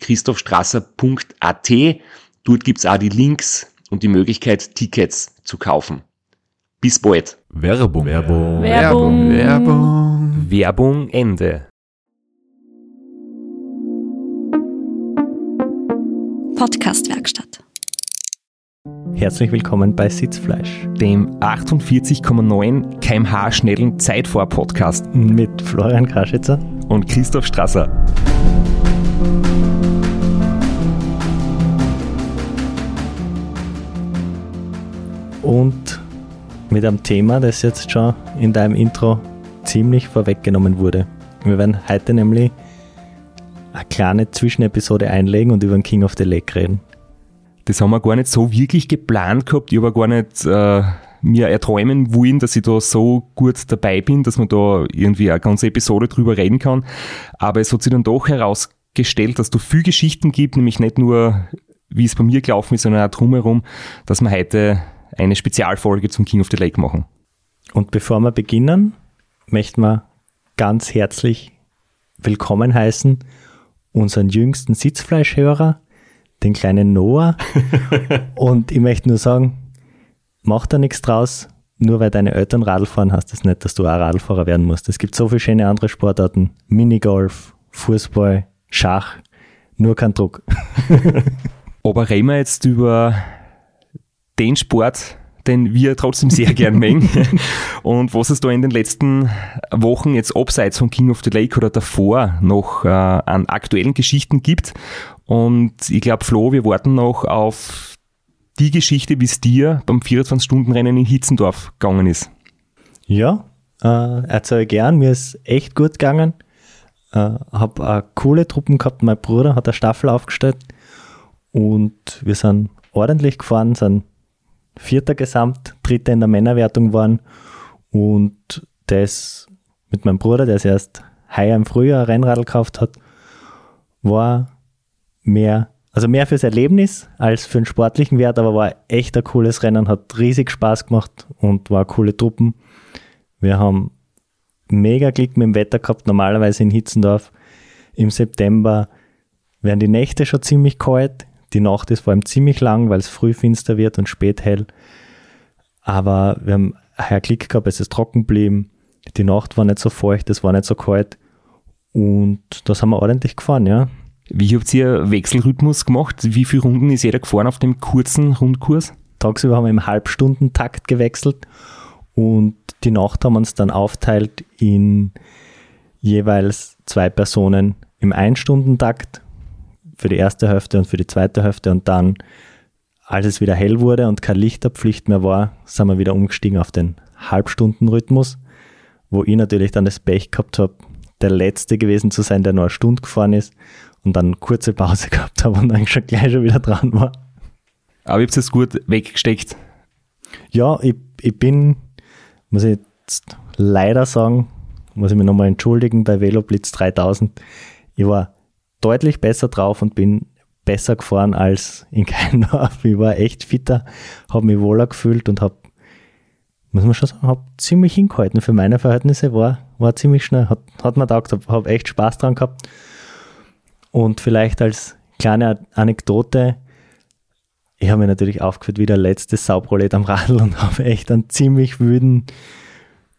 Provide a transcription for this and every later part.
www.christophstrasser.at. Dort gibt's auch die Links und die Möglichkeit, Tickets zu kaufen. Bis bald. Werbung. Werbung. Werbung. Werbung. Werbung Ende. Podcastwerkstatt. Herzlich willkommen bei Sitzfleisch Dem 48,9 kmh schnellen Zeitfahr-Podcast mit Florian Kraschitzer. und Christoph Strasser. Und mit einem Thema, das jetzt schon in deinem Intro ziemlich vorweggenommen wurde. Wir werden heute nämlich eine kleine Zwischenepisode einlegen und über den King of the Lake reden. Das haben wir gar nicht so wirklich geplant gehabt. Ich habe gar nicht äh, mir erträumen wollen, dass ich da so gut dabei bin, dass man da irgendwie eine ganze Episode drüber reden kann. Aber es hat sich dann doch herausgestellt, dass da viel Geschichten gibt, nämlich nicht nur, wie es bei mir gelaufen ist, sondern auch drumherum, dass wir heute eine Spezialfolge zum King of the Lake machen. Und bevor wir beginnen, möchten wir ganz herzlich willkommen heißen unseren jüngsten Sitzfleischhörer, den kleinen Noah. und ich möchte nur sagen, mach da nichts draus. Nur weil deine Eltern Radl fahren, heißt das nicht, dass du auch Radlfahrer werden musst. Es gibt so viele schöne andere Sportarten. Minigolf, Fußball, Schach. Nur kein Druck. Aber reden wir jetzt über den Sport, den wir trotzdem sehr gern mögen. Und was es da in den letzten Wochen jetzt abseits von King of the Lake oder davor noch äh, an aktuellen Geschichten gibt. Und ich glaube, Flo, wir warten noch auf die Geschichte, wie es dir beim 24-Stunden-Rennen in Hitzendorf gegangen ist. Ja, äh, erzähle gern. Mir ist echt gut gegangen. Äh, habe eine coole Truppen gehabt. Mein Bruder hat eine Staffel aufgestellt und wir sind ordentlich gefahren, sind Vierter Gesamt, Dritter in der Männerwertung waren und das mit meinem Bruder, der es erst heuer im Frühjahr Rennradl gekauft hat, war mehr, also mehr fürs Erlebnis als für den sportlichen Wert, aber war echt ein cooles Rennen, hat riesig Spaß gemacht und war coole Truppen. Wir haben mega Glück mit dem Wetter gehabt, normalerweise in Hitzendorf im September werden die Nächte schon ziemlich kalt. Die Nacht ist vor allem ziemlich lang, weil es früh finster wird und spät hell. Aber wir haben heuer Glück gehabt, es ist trocken geblieben. Die Nacht war nicht so feucht, es war nicht so kalt. Und das haben wir ordentlich gefahren, ja. Wie habt ihr Wechselrhythmus gemacht? Wie viele Runden ist jeder gefahren auf dem kurzen Rundkurs? Tagsüber haben wir im Halbstundentakt gewechselt und die Nacht haben wir uns dann aufteilt in jeweils zwei Personen im Einstundentakt für die erste Hälfte und für die zweite Hälfte und dann, als es wieder hell wurde und keine Lichterpflicht mehr war, sind wir wieder umgestiegen auf den Halbstundenrhythmus, wo ich natürlich dann das Pech gehabt habe, der Letzte gewesen zu sein, der nur eine Stunde gefahren ist und dann eine kurze Pause gehabt habe und dann schon gleich schon wieder dran war. Aber ihr habt es gut weggesteckt. Ja, ich, ich bin, muss ich jetzt leider sagen, muss ich mich nochmal entschuldigen bei Veloblitz 3000. Ich war deutlich besser drauf und bin besser gefahren als in Keindorf. Ich war echt fitter, habe mich wohler gefühlt und habe, muss man schon sagen, habe ziemlich hingehalten. Für meine Verhältnisse war, war ziemlich schnell, hat, hat mir taugt, habe hab echt Spaß dran gehabt. Und vielleicht als kleine Anekdote, ich habe mir natürlich aufgeführt wie der letzte Sauprolet am Radl und habe echt einen ziemlich wüden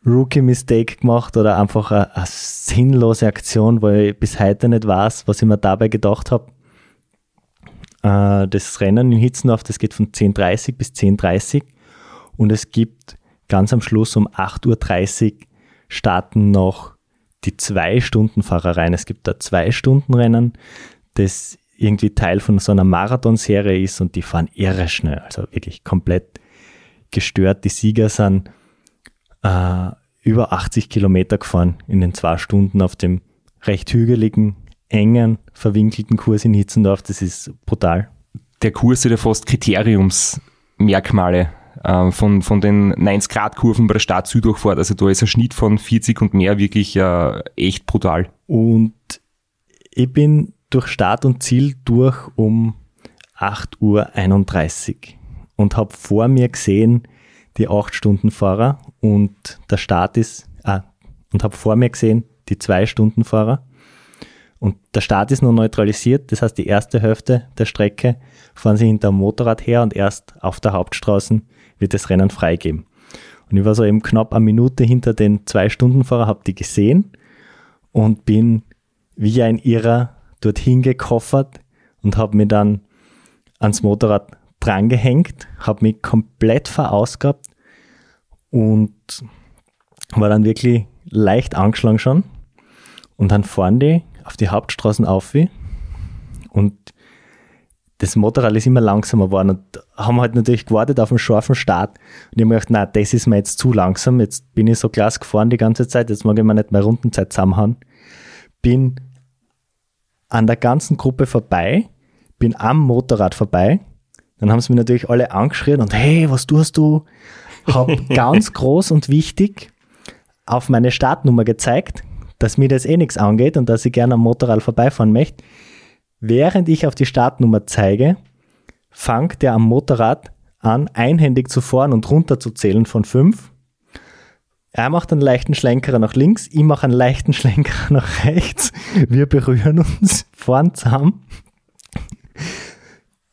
Rookie-Mistake gemacht oder einfach eine, eine, sinnlose Aktion, weil ich bis heute nicht weiß, was ich mir dabei gedacht habe. Äh, das Rennen in Hitzendorf, das geht von 10.30 bis 10.30 und es gibt ganz am Schluss um 8.30 Uhr starten noch die Zwei-Stunden-Fahrereien. Es gibt da Zwei-Stunden-Rennen, das irgendwie Teil von so einer Marathonserie ist und die fahren irre schnell, also wirklich komplett gestört. Die Sieger sind äh, über 80 Kilometer gefahren in den zwei Stunden auf dem recht hügeligen, engen, verwinkelten Kurs in Hitzendorf. Das ist brutal. Der Kurs hat ja fast Kriteriumsmerkmale äh, von, von den 90-Grad-Kurven bei der Stadt Süddurchfahrt. Also da ist ein Schnitt von 40 und mehr wirklich äh, echt brutal. Und ich bin durch Start und Ziel durch um 8.31 Uhr und habe vor mir gesehen die 8-Stunden-Fahrer und der Start ist, ah, und habe vor mir gesehen die 2-Stunden-Fahrer und der Start ist nur neutralisiert, das heißt die erste Hälfte der Strecke fahren sie hinter dem Motorrad her und erst auf der Hauptstraße wird das Rennen freigeben. Und ich war so eben knapp eine Minute hinter den 2-Stunden-Fahrer, habe die gesehen und bin wie ein Irrer dorthin gekoffert und habe mir dann ans Motorrad drangehängt, habe mich komplett verausgabt und war dann wirklich leicht angeschlagen schon. Und dann fahren die auf die Hauptstraßen auf und das Motorrad ist immer langsamer geworden und haben halt natürlich gewartet auf einen scharfen Start. Und ich habe mir gedacht, nein, das ist mir jetzt zu langsam. Jetzt bin ich so klasse gefahren die ganze Zeit, jetzt mag ich mir nicht mehr Rundenzeit zusammenhauen. Bin an der ganzen Gruppe vorbei, bin am Motorrad vorbei. Dann haben sie mir natürlich alle angeschrien und hey, was tust du? Hab ganz groß und wichtig auf meine Startnummer gezeigt, dass mir das eh nichts angeht und dass ich gerne am Motorrad vorbeifahren möchte. Während ich auf die Startnummer zeige, fangt der am Motorrad an, einhändig zu fahren und runter zu zählen von fünf er macht einen leichten Schlenkerer nach links, ich mache einen leichten Schlenkerer nach rechts. Wir berühren uns, fahren zusammen.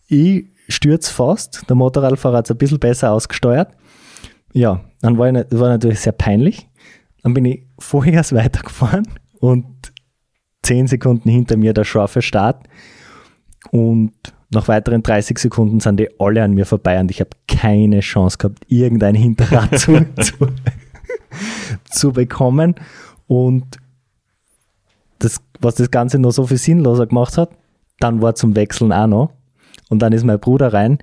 Ich stürze fast, der Motorradfahrer hat es ein bisschen besser ausgesteuert. Ja, dann war, ich, war natürlich sehr peinlich. Dann bin ich vorher weitergefahren und zehn Sekunden hinter mir der scharfe Start. Und nach weiteren 30 Sekunden sind die alle an mir vorbei und ich habe keine Chance gehabt, irgendein Hinterrad zu, zu zu bekommen. Und das, was das Ganze noch so viel sinnloser gemacht hat, dann war zum Wechseln auch noch. Und dann ist mein Bruder rein,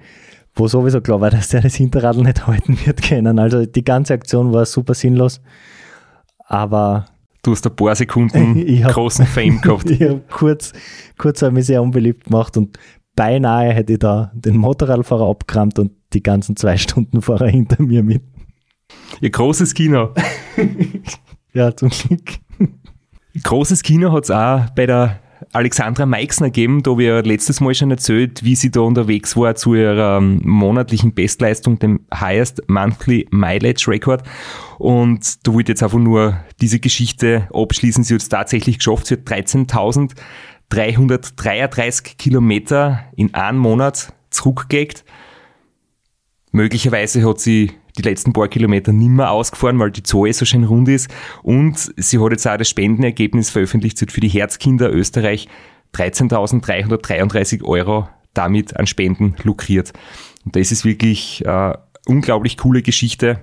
wo sowieso klar war, dass der das Hinterradl nicht halten wird können. Also die ganze Aktion war super sinnlos. Aber Du hast ein paar Sekunden hab, großen Fame gehabt. ich habe kurz, kurz habe mich sehr unbeliebt gemacht und beinahe hätte ich da den Motorradfahrer abgerammt und die ganzen zwei Stunden Fahrer hinter mir mit. Ihr großes Kino. ja, zum Glück. Großes Kino hat es auch bei der Alexandra Meixner gegeben, da wir letztes Mal schon erzählt, wie sie da unterwegs war zu ihrer ähm, monatlichen Bestleistung, dem Highest Monthly Mileage Record. Und da wollte jetzt einfach nur diese Geschichte abschließen. Sie hat es tatsächlich geschafft. Sie hat 13.333 Kilometer in einem Monat zurückgelegt. Möglicherweise hat sie die letzten paar Kilometer nimmer ausgefahren, weil die Zoe so schön rund ist. Und sie hat jetzt auch das Spendenergebnis veröffentlicht für die Herzkinder Österreich 13.333 Euro damit an Spenden lukriert. Und das ist wirklich äh, unglaublich coole Geschichte.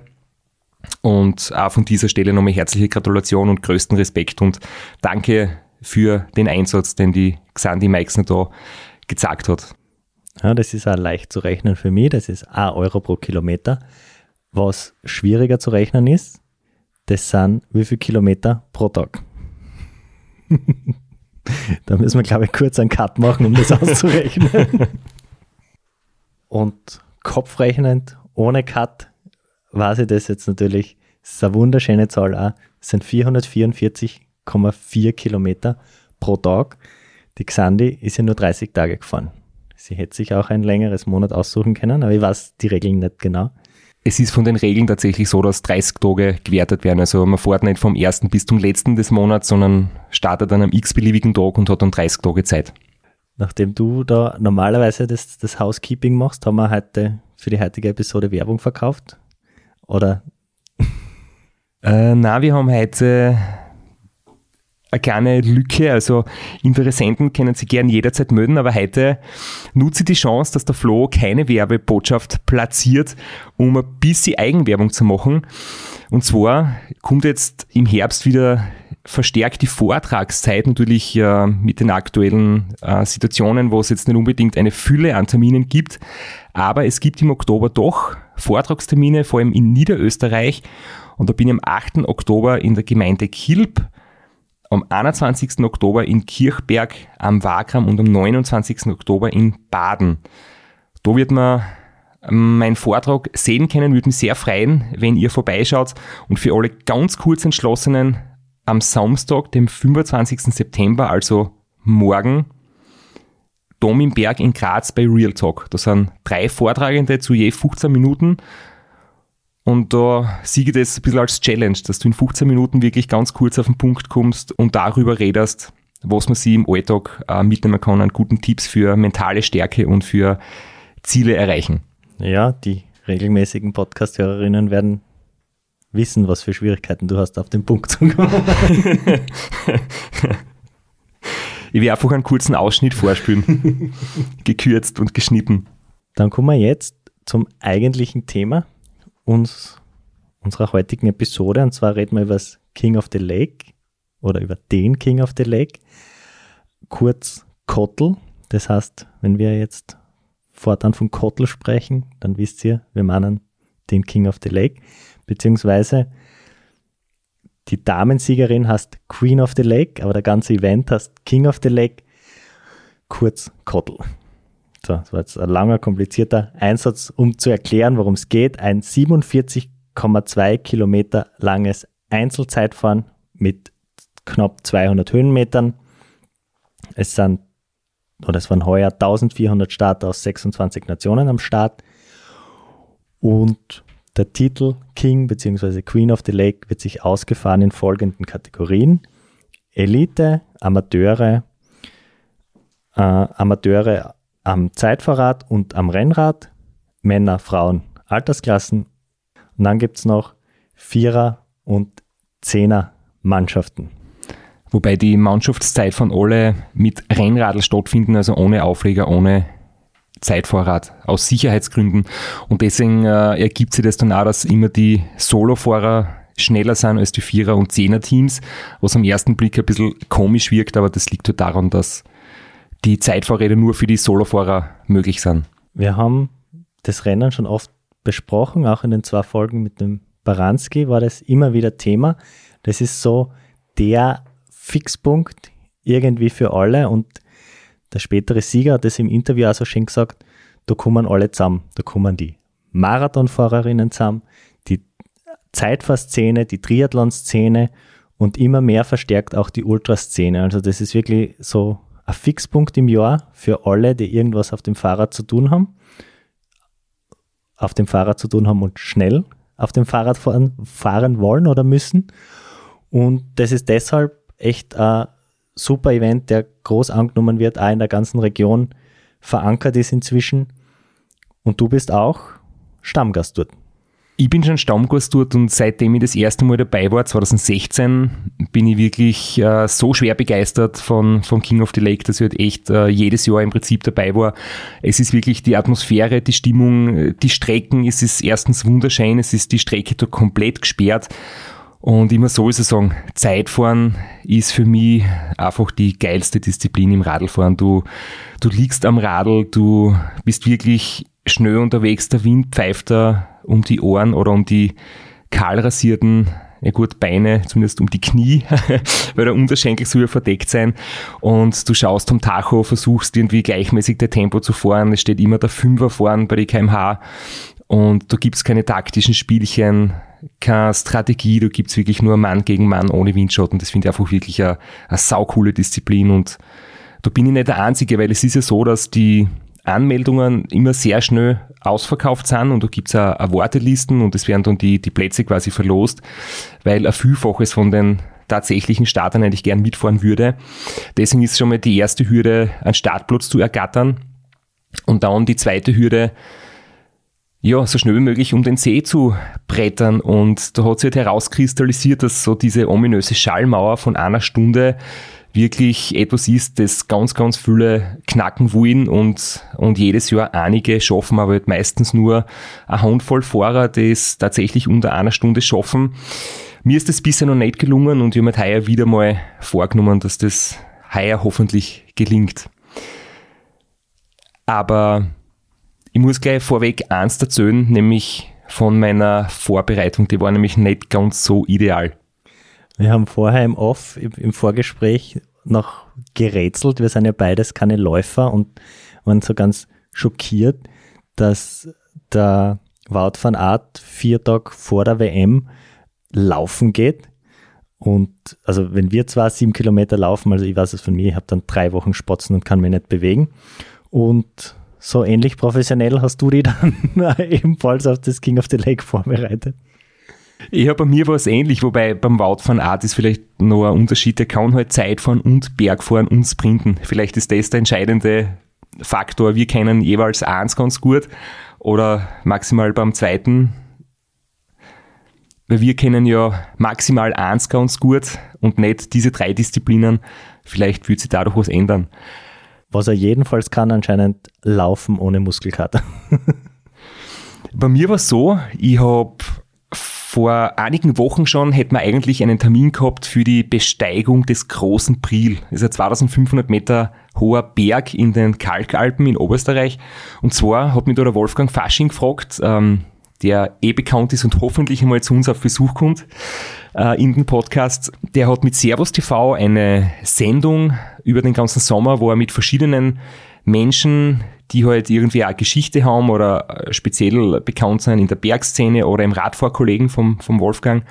Und auch von dieser Stelle nochmal herzliche Gratulation und größten Respekt und danke für den Einsatz, den die Xandi Meixner da gezeigt hat. Ja, das ist auch leicht zu rechnen für mich. Das ist 1 Euro pro Kilometer. Was schwieriger zu rechnen ist, das sind wie viele Kilometer pro Tag. da müssen wir, glaube ich, kurz einen Cut machen, um das auszurechnen. Und kopfrechnend, ohne Cut, weiß ich das jetzt natürlich. Das ist eine wunderschöne Zahl auch. Sind 444,4 Kilometer pro Tag. Die Xandi ist ja nur 30 Tage gefahren. Sie hätte sich auch ein längeres Monat aussuchen können, aber ich weiß die Regeln nicht genau es ist von den Regeln tatsächlich so, dass 30 Tage gewertet werden. Also man fährt nicht vom ersten bis zum letzten des Monats, sondern startet dann am x-beliebigen Tag und hat dann 30 Tage Zeit. Nachdem du da normalerweise das, das Housekeeping machst, haben wir heute für die heutige Episode Werbung verkauft? Oder? Äh, na, wir haben heute eine kleine Lücke. Also Interessenten können sich gern jederzeit melden, aber heute nutze ich die Chance, dass der Flo keine Werbebotschaft platziert, um ein bisschen Eigenwerbung zu machen. Und zwar kommt jetzt im Herbst wieder verstärkt die Vortragszeit natürlich äh, mit den aktuellen äh, Situationen, wo es jetzt nicht unbedingt eine Fülle an Terminen gibt. Aber es gibt im Oktober doch Vortragstermine, vor allem in Niederösterreich. Und da bin ich am 8. Oktober in der Gemeinde Kilb, am 21. Oktober in Kirchberg am Wagram und am 29. Oktober in Baden. Da wird man ähm, meinen Vortrag sehen können, würde mich sehr freuen, wenn ihr vorbeischaut. Und für alle ganz kurz entschlossenen am Samstag, dem 25. September, also morgen, Dom im Berg in Graz bei Real Talk. Da sind drei Vortragende zu je 15 Minuten. Und da siege ich das ein bisschen als Challenge, dass du in 15 Minuten wirklich ganz kurz auf den Punkt kommst und darüber redest, was man sie im Alltag äh, mitnehmen kann an guten Tipps für mentale Stärke und für Ziele erreichen. Ja, die regelmäßigen Podcast-Hörerinnen werden wissen, was für Schwierigkeiten du hast, auf den Punkt zu kommen. ich werde einfach einen kurzen Ausschnitt vorspielen. Gekürzt und geschnitten. Dann kommen wir jetzt zum eigentlichen Thema uns, unserer heutigen Episode. Und zwar reden wir über das King of the Lake oder über den King of the Lake. Kurz Kottel. Das heißt, wenn wir jetzt fortan von Kottel sprechen, dann wisst ihr, wir meinen den King of the Lake beziehungsweise die Damensiegerin heißt Queen of the Lake, aber der ganze Event heißt King of the Lake, kurz Kottel. So, das war jetzt ein langer, komplizierter Einsatz, um zu erklären, worum es geht. Ein 47,2 Kilometer langes Einzelzeitfahren mit knapp 200 Höhenmetern. Es sind, oder es waren heuer 1400 Starter aus 26 Nationen am Start. Und der Titel King bzw. Queen of the Lake wird sich ausgefahren in folgenden Kategorien. Elite, Amateure, äh, Amateure am Zeitfahrrad und am Rennrad, Männer, Frauen, Altersklassen. Und dann gibt es noch Vierer- und Zehner-Mannschaften. Wobei die Mannschaftszeit von alle mit Rennradl stattfinden, also ohne Aufleger, ohne Zeitvorrat aus Sicherheitsgründen. Und deswegen äh, ergibt sich das dann auch, dass immer die Solofahrer schneller sind als die Vierer- und Zehner-Teams, was am ersten Blick ein bisschen komisch wirkt, aber das liegt halt daran, dass die Zeitfahrräder nur für die Solofahrer möglich sind. Wir haben das Rennen schon oft besprochen, auch in den zwei Folgen mit dem Baranski war das immer wieder Thema. Das ist so der Fixpunkt irgendwie für alle und der spätere Sieger hat es im Interview auch so schön gesagt, da kommen alle zusammen. Da kommen die Marathonfahrerinnen zusammen, die Zeitfahrszene, die Triathlon-Szene und immer mehr verstärkt auch die Ultraszene. Also das ist wirklich so ein Fixpunkt im Jahr für alle, die irgendwas auf dem Fahrrad zu tun haben, auf dem Fahrrad zu tun haben und schnell auf dem Fahrrad fahren, fahren wollen oder müssen. Und das ist deshalb echt ein super Event, der groß angenommen wird, auch in der ganzen Region verankert ist inzwischen. Und du bist auch Stammgast dort. Ich bin schon Stammgast dort und seitdem ich das erste Mal dabei war, 2016, bin ich wirklich äh, so schwer begeistert von, von King of the Lake, dass ich halt echt äh, jedes Jahr im Prinzip dabei war. Es ist wirklich die Atmosphäre, die Stimmung, die Strecken, es ist erstens wunderschön, es ist die Strecke da komplett gesperrt und immer so ist es sagen, Zeitfahren ist für mich einfach die geilste Disziplin im Radlfahren. Du, du liegst am Radl, du bist wirklich schnell unterwegs, der Wind pfeift da um die Ohren oder um die kahlrasierten ja gut, Beine, zumindest um die Knie, weil der Unterschenkel soll ja verdeckt sein. Und du schaust am Tacho, versuchst irgendwie gleichmäßig der Tempo zu fahren. Es steht immer der Fünfer vorn bei die kmh. Und da gibt's keine taktischen Spielchen keine Strategie, da gibt's wirklich nur Mann gegen Mann ohne Windschatten. Das finde ich einfach wirklich eine, eine saukoole Disziplin und da bin ich nicht der Einzige, weil es ist ja so, dass die Anmeldungen immer sehr schnell ausverkauft sind und da gibt's auch, auch Wartelisten und es werden dann die, die Plätze quasi verlost, weil ein Vielfaches von den tatsächlichen Startern eigentlich gern mitfahren würde. Deswegen ist schon mal die erste Hürde, einen Startplatz zu ergattern und dann die zweite Hürde, ja, so schnell wie möglich um den See zu brettern. Und da hat sich halt herauskristallisiert, dass so diese ominöse Schallmauer von einer Stunde wirklich etwas ist, das ganz, ganz viele knacken wollen und, und jedes Jahr einige schaffen, aber halt meistens nur eine Handvoll Fahrer, die es tatsächlich unter einer Stunde schaffen. Mir ist das bisher noch nicht gelungen und ich habe mir heuer wieder mal vorgenommen, dass das heuer hoffentlich gelingt. Aber ich muss gleich vorweg eins erzählen, nämlich von meiner Vorbereitung. Die war nämlich nicht ganz so ideal. Wir haben vorher im Off, im Vorgespräch noch gerätselt. Wir sind ja beides keine Läufer und waren so ganz schockiert, dass der Wout van Art vier Tage vor der WM laufen geht. Und also wenn wir zwar sieben Kilometer laufen, also ich weiß es von mir, ich habe dann drei Wochen Spotzen und kann mich nicht bewegen. Und so ähnlich professionell hast du dich dann ebenfalls auf das King of the Lake vorbereitet. Ja, bei mir war es ähnlich, wobei beim Wout von Art ist vielleicht noch ein Unterschied. Der kann halt Zeitfahren und Bergfahren und Sprinten. Vielleicht ist das der entscheidende Faktor. Wir kennen jeweils eins ganz gut oder maximal beim zweiten. Weil wir kennen ja maximal eins ganz gut und nicht diese drei Disziplinen. Vielleicht wird sich dadurch was ändern. Was er jedenfalls kann, anscheinend laufen ohne Muskelkater. Bei mir war es so, ich habe vor einigen Wochen schon hätten wir eigentlich einen Termin gehabt für die Besteigung des großen Priel. Das ist ein 2500 Meter hoher Berg in den Kalkalpen in Oberösterreich. Und zwar hat mich da der Wolfgang Fasching gefragt, ähm, der eh bekannt ist und hoffentlich einmal zu uns auf Besuch kommt äh, in den Podcast. Der hat mit Servus TV eine Sendung über den ganzen Sommer, wo er mit verschiedenen Menschen die halt irgendwie eine Geschichte haben oder äh, speziell bekannt sind in der Bergszene oder im Radfahrkollegen vom, vom Wolfgang.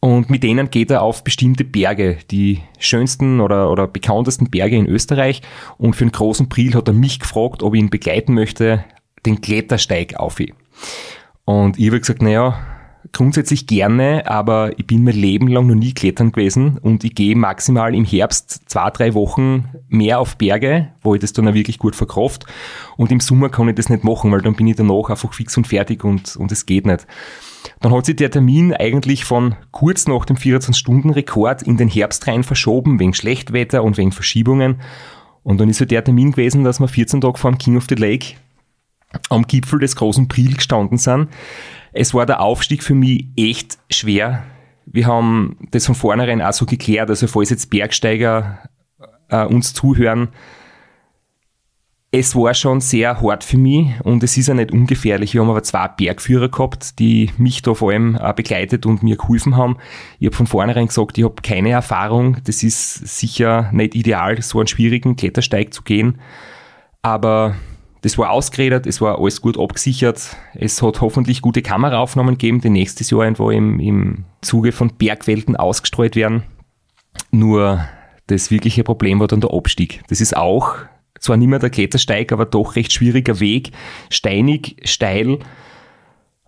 Und mit denen geht er auf bestimmte Berge, die schönsten oder, oder bekanntesten Berge in Österreich. Und für einen großen Priel hat er mich gefragt, ob ich ihn begleiten möchte, den Klettersteig auf. Und ich habe gesagt, naja, grundsätzlich gerne, aber ich bin mein Leben lang noch nie klettern gewesen und ich gehe maximal im Herbst zwei, drei Wochen mehr auf Berge, wo ich das dann auch wirklich gut verkraft und im Sommer kann ich das nicht machen, weil dann bin ich danach einfach fix und fertig und, und es geht nicht. Dann hat sich der Termin eigentlich von kurz nach dem 24-Stunden-Rekord in den Herbst rein verschoben, wegen Schlechtwetter und wegen Verschiebungen. Und dann ist ja der Termin gewesen, dass wir 14 Tage vor dem King of the Lake am Gipfel des großen Priel gestanden sind. Es war der Aufstieg für mich echt schwer. Wir haben das von vornherein auch so geklärt, also falls jetzt Bergsteiger äh, uns zuhören, es war schon sehr hart für mich und es ist ja nicht ungefährlich. Wir haben aber zwei Bergführer gehabt, die mich da vor allem begleitet und mir geholfen haben. Ich habe von vornherein gesagt, ich habe keine Erfahrung. Das ist sicher nicht ideal, so einen schwierigen Klettersteig zu gehen. Aber das war ausgeredet, es war alles gut abgesichert. Es hat hoffentlich gute Kameraaufnahmen gegeben, die nächstes Jahr irgendwo im, im Zuge von Bergwelten ausgestreut werden. Nur das wirkliche Problem war dann der Abstieg. Das ist auch zwar nicht mehr der Klettersteig, aber doch recht schwieriger Weg, steinig, steil.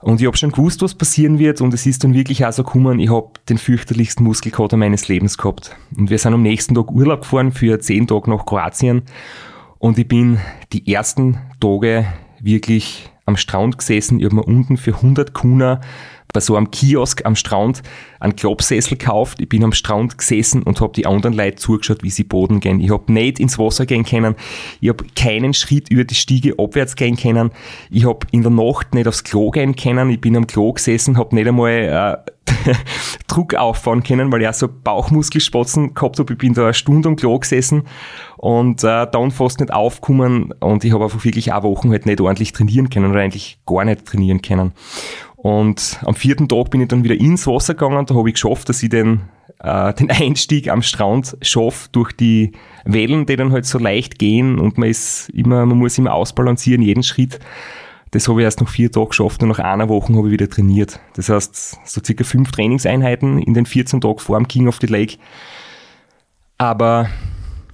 Und ich habe schon gewusst, was passieren wird und es ist dann wirklich auch so gekommen, ich habe den fürchterlichsten Muskelkater meines Lebens gehabt. Und wir sind am nächsten Tag Urlaub gefahren für zehn Tage nach Kroatien und ich bin die ersten Tage wirklich am Strand gesessen. Ich habe mir unten für 100 Kuna bei so einem Kiosk am Strand einen Klappsessel gekauft. Ich bin am Strand gesessen und habe die anderen Leute zugeschaut, wie sie Boden gehen. Ich habe nicht ins Wasser gehen können. Ich habe keinen Schritt über die Stiege abwärts gehen können. Ich habe in der Nacht nicht aufs Klo gehen können. Ich bin am Klo gesessen, habe nicht einmal äh, Druck auffahren können, weil ich auch so Bauchmuskelspatzen gehabt habe. Ich bin da eine Stunde am Klo gesessen und äh, dann fast nicht aufgekommen und ich habe einfach wirklich auch Wochen halt nicht ordentlich trainieren können oder eigentlich gar nicht trainieren können. Und am vierten Tag bin ich dann wieder ins Wasser gegangen, da habe ich geschafft, dass ich den, äh, den Einstieg am Strand schaffe durch die Wellen, die dann halt so leicht gehen und man ist immer, man muss immer ausbalancieren, jeden Schritt. Das habe ich erst nach vier Tagen geschafft und nach einer Woche habe ich wieder trainiert. Das heißt, so circa fünf Trainingseinheiten in den 14 Tagen vor dem King of the Lake. Aber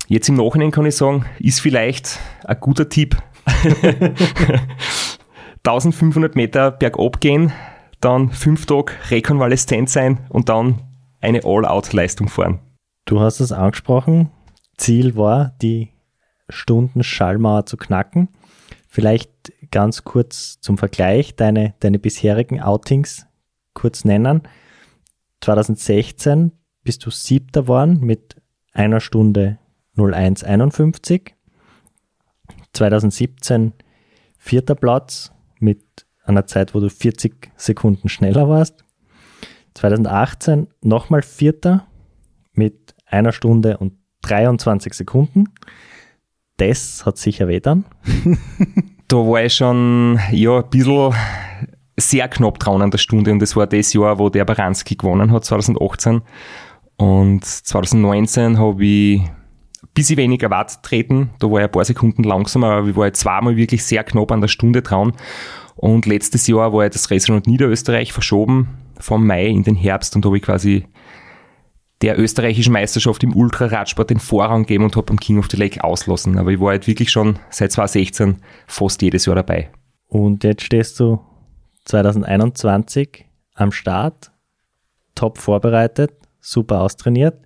Jetzt im Nachhinein kann ich sagen, ist vielleicht ein guter Tipp. 1500 Meter bergab gehen, dann fünf Tage rekonvaleszent sein und dann eine All-Out-Leistung fahren. Du hast es angesprochen. Ziel war, die Stunden Schallmauer zu knacken. Vielleicht ganz kurz zum Vergleich deine, deine bisherigen Outings kurz nennen. 2016 bist du siebter geworden mit einer Stunde 0151. 2017 vierter Platz mit einer Zeit, wo du 40 Sekunden schneller warst. 2018 nochmal vierter mit einer Stunde und 23 Sekunden. Das hat sicher weh dann. Da war ich schon ja, ein bisschen sehr knapp dran an der Stunde und das war das Jahr, wo der Baranski gewonnen hat, 2018. Und 2019 habe ich bisschen weniger Watt treten. Da war ich ein paar Sekunden langsamer, aber ich war jetzt zweimal wirklich sehr knapp an der Stunde dran. Und letztes Jahr war ja das Restaurant Niederösterreich verschoben vom Mai in den Herbst und habe ich quasi der österreichischen Meisterschaft im Ultraradsport den Vorrang gegeben und habe beim King of the Lake auslassen. Aber ich war halt wirklich schon seit 2016 fast jedes Jahr dabei. Und jetzt stehst du 2021 am Start, top vorbereitet, super austrainiert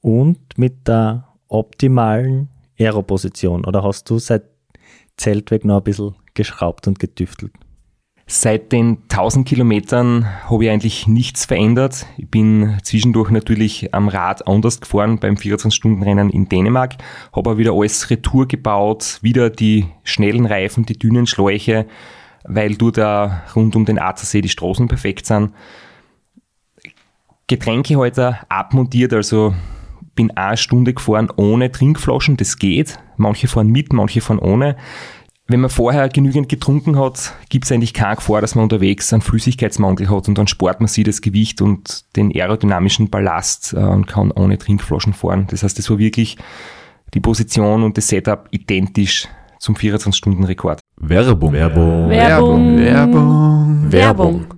und mit der optimalen Aeroposition. Oder hast du seit Zeltweg noch ein bisschen geschraubt und getüftelt? Seit den 1000 Kilometern habe ich eigentlich nichts verändert. Ich bin zwischendurch natürlich am Rad anders gefahren beim 24-Stunden-Rennen in Dänemark, habe aber wieder alles Retour gebaut, wieder die schnellen Reifen, die dünnen Schläuche, weil du da rund um den Attersee die Straßen perfekt sind. Getränkehalter abmontiert, also bin eine Stunde gefahren ohne Trinkflaschen, das geht. Manche fahren mit, manche fahren ohne wenn man vorher genügend getrunken hat, gibt es eigentlich keine Gefahr, dass man unterwegs einen Flüssigkeitsmangel hat und dann spart man sich das Gewicht und den aerodynamischen Ballast äh, und kann ohne Trinkflaschen fahren. Das heißt, das war wirklich die Position und das Setup identisch zum 24-Stunden-Rekord. Werbung. Werbung. Werbung. Werbung. Werbung.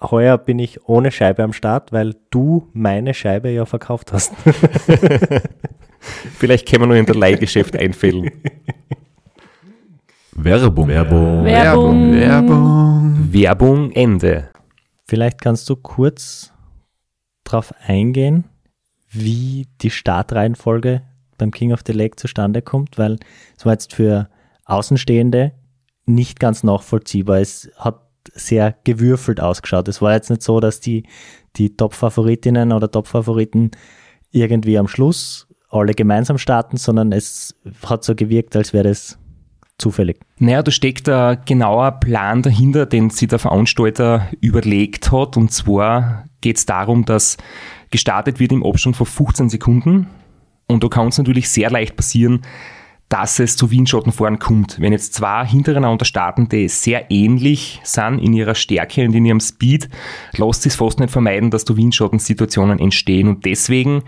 Heuer bin ich ohne Scheibe am Start, weil du meine Scheibe ja verkauft hast. Vielleicht können wir nur in der Leihgeschäft einfällen. Werbung. Werbung. Werbung. Werbung. Werbung Ende. Vielleicht kannst du kurz darauf eingehen, wie die Startreihenfolge beim King of the Lake zustande kommt, weil es war jetzt für Außenstehende nicht ganz nachvollziehbar. Es hat sehr gewürfelt ausgeschaut. Es war jetzt nicht so, dass die, die Top-Favoritinnen oder Top-Favoriten irgendwie am Schluss alle gemeinsam starten, sondern es hat so gewirkt, als wäre das zufällig. Naja, da steckt ein genauer Plan dahinter, den sich der Veranstalter überlegt hat. Und zwar geht es darum, dass gestartet wird im Abstand von 15 Sekunden. Und da kann es natürlich sehr leicht passieren, dass es zu Windschattenfahren kommt. Wenn jetzt zwei hintereinander starten, die sehr ähnlich sind in ihrer Stärke und in ihrem Speed, lässt sich fast nicht vermeiden, dass da Windschattensituationen entstehen. Und deswegen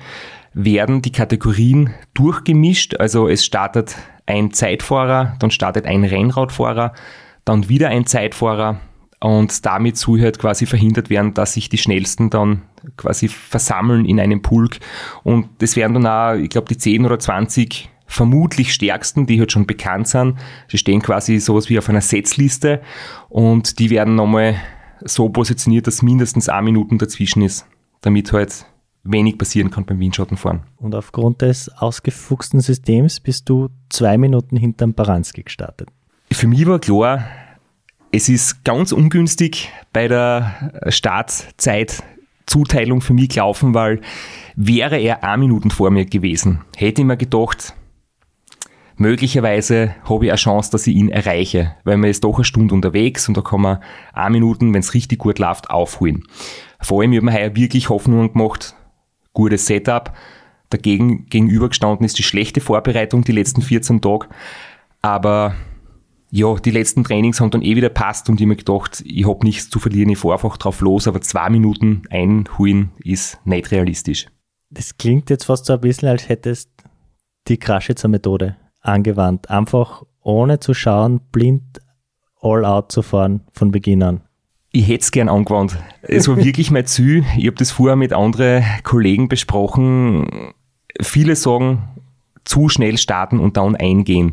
werden die Kategorien durchgemischt. Also es startet ein Zeitfahrer, dann startet ein Rennradfahrer, dann wieder ein Zeitfahrer und damit soll halt quasi verhindert werden, dass sich die Schnellsten dann quasi versammeln in einem Pulk und das werden dann auch, ich glaube, die 10 oder 20 vermutlich stärksten, die halt schon bekannt sind. Sie stehen quasi sowas wie auf einer Setzliste und die werden nochmal so positioniert, dass mindestens eine Minute dazwischen ist, damit halt wenig passieren kann beim Windschattenfahren. Und aufgrund des ausgefuchsten Systems bist du zwei Minuten hinterm Baranski gestartet. Für mich war klar, es ist ganz ungünstig bei der Startzeitzuteilung für mich gelaufen, weil wäre er eine Minuten vor mir gewesen, hätte ich mir gedacht, möglicherweise habe ich eine Chance, dass ich ihn erreiche, weil man ist doch eine Stunde unterwegs und da kann man eine Minuten, wenn es richtig gut läuft, aufholen. Vor allem, ich habe mir heuer wirklich Hoffnungen gemacht, gutes Setup. Dagegen gegenübergestanden ist die schlechte Vorbereitung die letzten 14 Tage. Aber ja, die letzten Trainings haben dann eh wieder passt und ich mir gedacht, ich habe nichts zu verlieren, ich fahre einfach drauf los, aber zwei Minuten einholen ist nicht realistisch. Das klingt jetzt fast so ein bisschen, als hättest die Kraschitzer Methode angewandt. Einfach ohne zu schauen, blind all out zu fahren von Beginn an. Ich hätte es gern angewandt. Es war wirklich mein Ziel. Ich habe das vorher mit anderen Kollegen besprochen. Viele sagen, zu schnell starten und dann eingehen.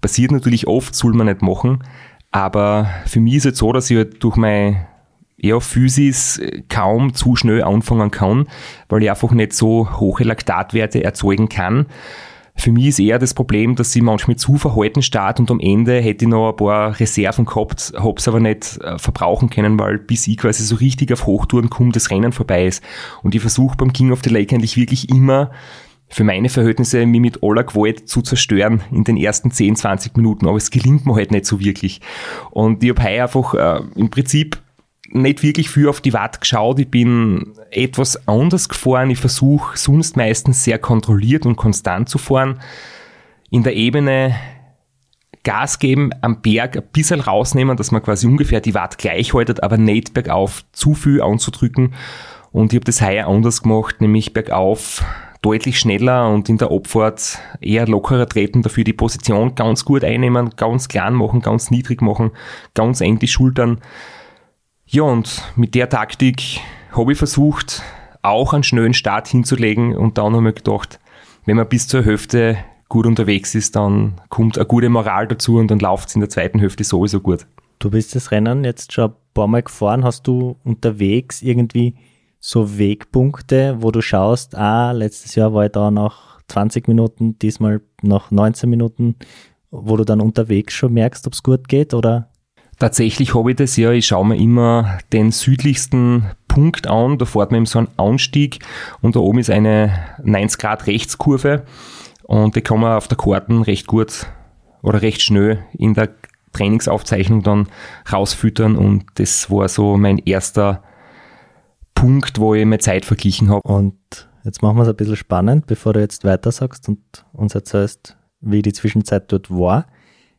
Passiert natürlich oft, soll man nicht machen. Aber für mich ist es so, dass ich halt durch meine ja, Physis kaum zu schnell anfangen kann, weil ich einfach nicht so hohe Laktatwerte erzeugen kann. Für mich ist eher das Problem, dass ich manchmal zu verhalten starte und am Ende hätte ich noch ein paar Reserven gehabt, hab's aber nicht äh, verbrauchen können, weil bis ich quasi so richtig auf Hochtouren komme, das Rennen vorbei ist. Und ich versuche beim King of the Lake eigentlich wirklich immer für meine Verhältnisse mich mit aller Gewalt zu zerstören in den ersten 10, 20 Minuten, aber es gelingt mir halt nicht so wirklich. Und ich habe heuer einfach äh, im Prinzip nicht wirklich viel auf die Watt geschaut. Ich bin etwas anders gefahren. Ich versuche sonst meistens sehr kontrolliert und konstant zu fahren. In der Ebene Gas geben, am Berg ein bisschen rausnehmen, dass man quasi ungefähr die Watt gleich haltet, aber nicht bergauf zu viel anzudrücken. Und ich habe das heuer anders gemacht, nämlich bergauf deutlich schneller und in der Abfahrt eher lockerer treten, dafür die Position ganz gut einnehmen, ganz klein machen, ganz niedrig machen, ganz eng die Schultern ja, und mit der Taktik habe ich versucht, auch einen schnellen Start hinzulegen und dann habe ich gedacht, wenn man bis zur Hälfte gut unterwegs ist, dann kommt eine gute Moral dazu und dann läuft es in der zweiten Hälfte sowieso gut. Du bist das Rennen jetzt schon ein paar Mal gefahren. Hast du unterwegs irgendwie so Wegpunkte, wo du schaust, ah, letztes Jahr war ich da nach 20 Minuten, diesmal nach 19 Minuten, wo du dann unterwegs schon merkst, ob es gut geht oder Tatsächlich habe ich das ja, ich schaue mir immer den südlichsten Punkt an, da fährt man eben so einen Anstieg und da oben ist eine 90 Grad Rechtskurve und die kann man auf der Karten recht gut oder recht schnell in der Trainingsaufzeichnung dann rausfüttern und das war so mein erster Punkt, wo ich meine Zeit verglichen habe. Und jetzt machen wir es ein bisschen spannend, bevor du jetzt weiter sagst und uns erzählst, wie die Zwischenzeit dort war.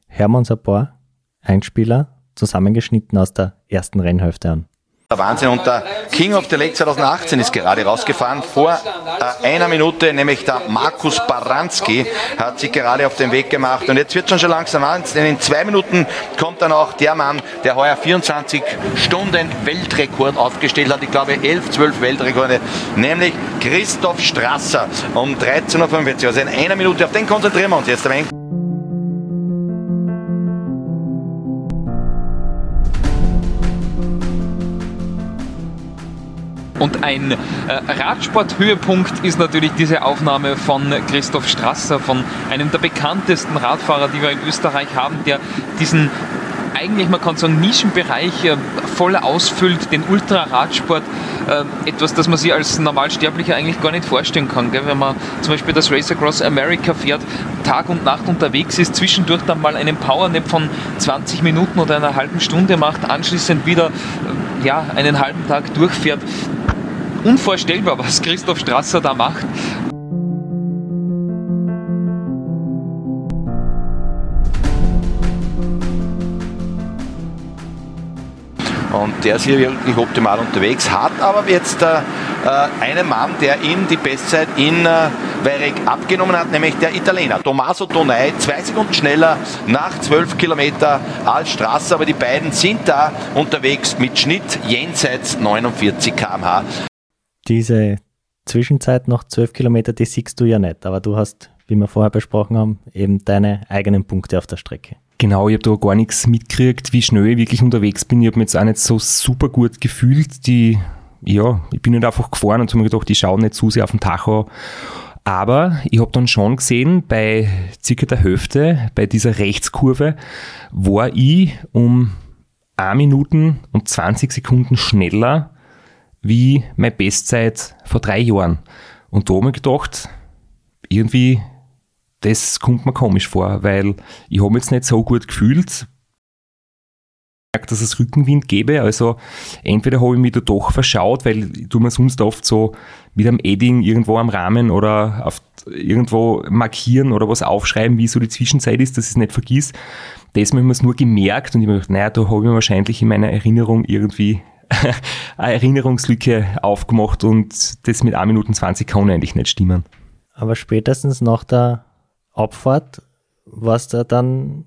Hören wir uns ein paar Einspieler zusammengeschnitten aus der ersten Rennhälfte an. Wahnsinn. Und der King of the Lake 2018 ist gerade rausgefahren. Vor äh, einer Minute, nämlich der Markus Baranski, hat sich gerade auf den Weg gemacht. Und jetzt wird schon schon langsam an, denn in zwei Minuten kommt dann auch der Mann, der heuer 24 Stunden Weltrekord aufgestellt hat. Ich glaube 11, 12 Weltrekorde, nämlich Christoph Strasser um 13.45 Uhr. Also in einer Minute, auf den konzentrieren wir uns jetzt ein wenig. Und ein äh, Radsport-Höhepunkt ist natürlich diese Aufnahme von Christoph Strasser, von einem der bekanntesten Radfahrer, die wir in Österreich haben, der diesen eigentlich, man kann sagen, Nischenbereich äh, voll ausfüllt, den Ultraradsport, äh, etwas, das man sich als Normalsterblicher eigentlich gar nicht vorstellen kann. Wenn man zum Beispiel das Race Across America fährt, Tag und Nacht unterwegs ist, zwischendurch dann mal einen Powernap von 20 Minuten oder einer halben Stunde macht, anschließend wieder äh, ja, einen halben Tag durchfährt. Unvorstellbar, was Christoph Strasser da macht. Und der ist hier wirklich optimal unterwegs, hat aber jetzt äh, äh einen Mann, der ihm die Bestzeit in äh, Weireg abgenommen hat, nämlich der Italiener Tommaso Donai, zwei Sekunden schneller nach 12 Kilometer als Straße, aber die beiden sind da unterwegs mit Schnitt jenseits 49 km/h. Diese Zwischenzeit noch 12 Kilometer, die siehst du ja nicht, aber du hast, wie wir vorher besprochen haben, eben deine eigenen Punkte auf der Strecke. Genau, ich habe da gar nichts mitgekriegt, wie schnell ich wirklich unterwegs bin. Ich habe mich jetzt auch nicht so super gut gefühlt. Die, ja, ich bin nicht einfach gefahren und habe mir gedacht, ich schaue nicht zu sehr auf den Tacho. Aber ich habe dann schon gesehen, bei circa der Hälfte, bei dieser Rechtskurve, war ich um 1 Minuten und 20 Sekunden schneller wie meine Bestzeit vor drei Jahren. Und da habe ich gedacht, irgendwie das kommt mir komisch vor, weil ich habe jetzt nicht so gut gefühlt, dass es Rückenwind gebe. Also entweder habe ich mich da doch verschaut, weil ich tue mir sonst oft so mit einem Edding irgendwo am Rahmen oder irgendwo markieren oder was aufschreiben, wie so die Zwischenzeit ist, dass ich es nicht vergiss. Das habe ich mir nur gemerkt und ich habe gedacht, naja, da habe ich mir wahrscheinlich in meiner Erinnerung irgendwie Erinnerungslücke aufgemacht und das mit 1 Minuten 20 kann eigentlich nicht stimmen. Aber spätestens nach der Abfahrt warst du dann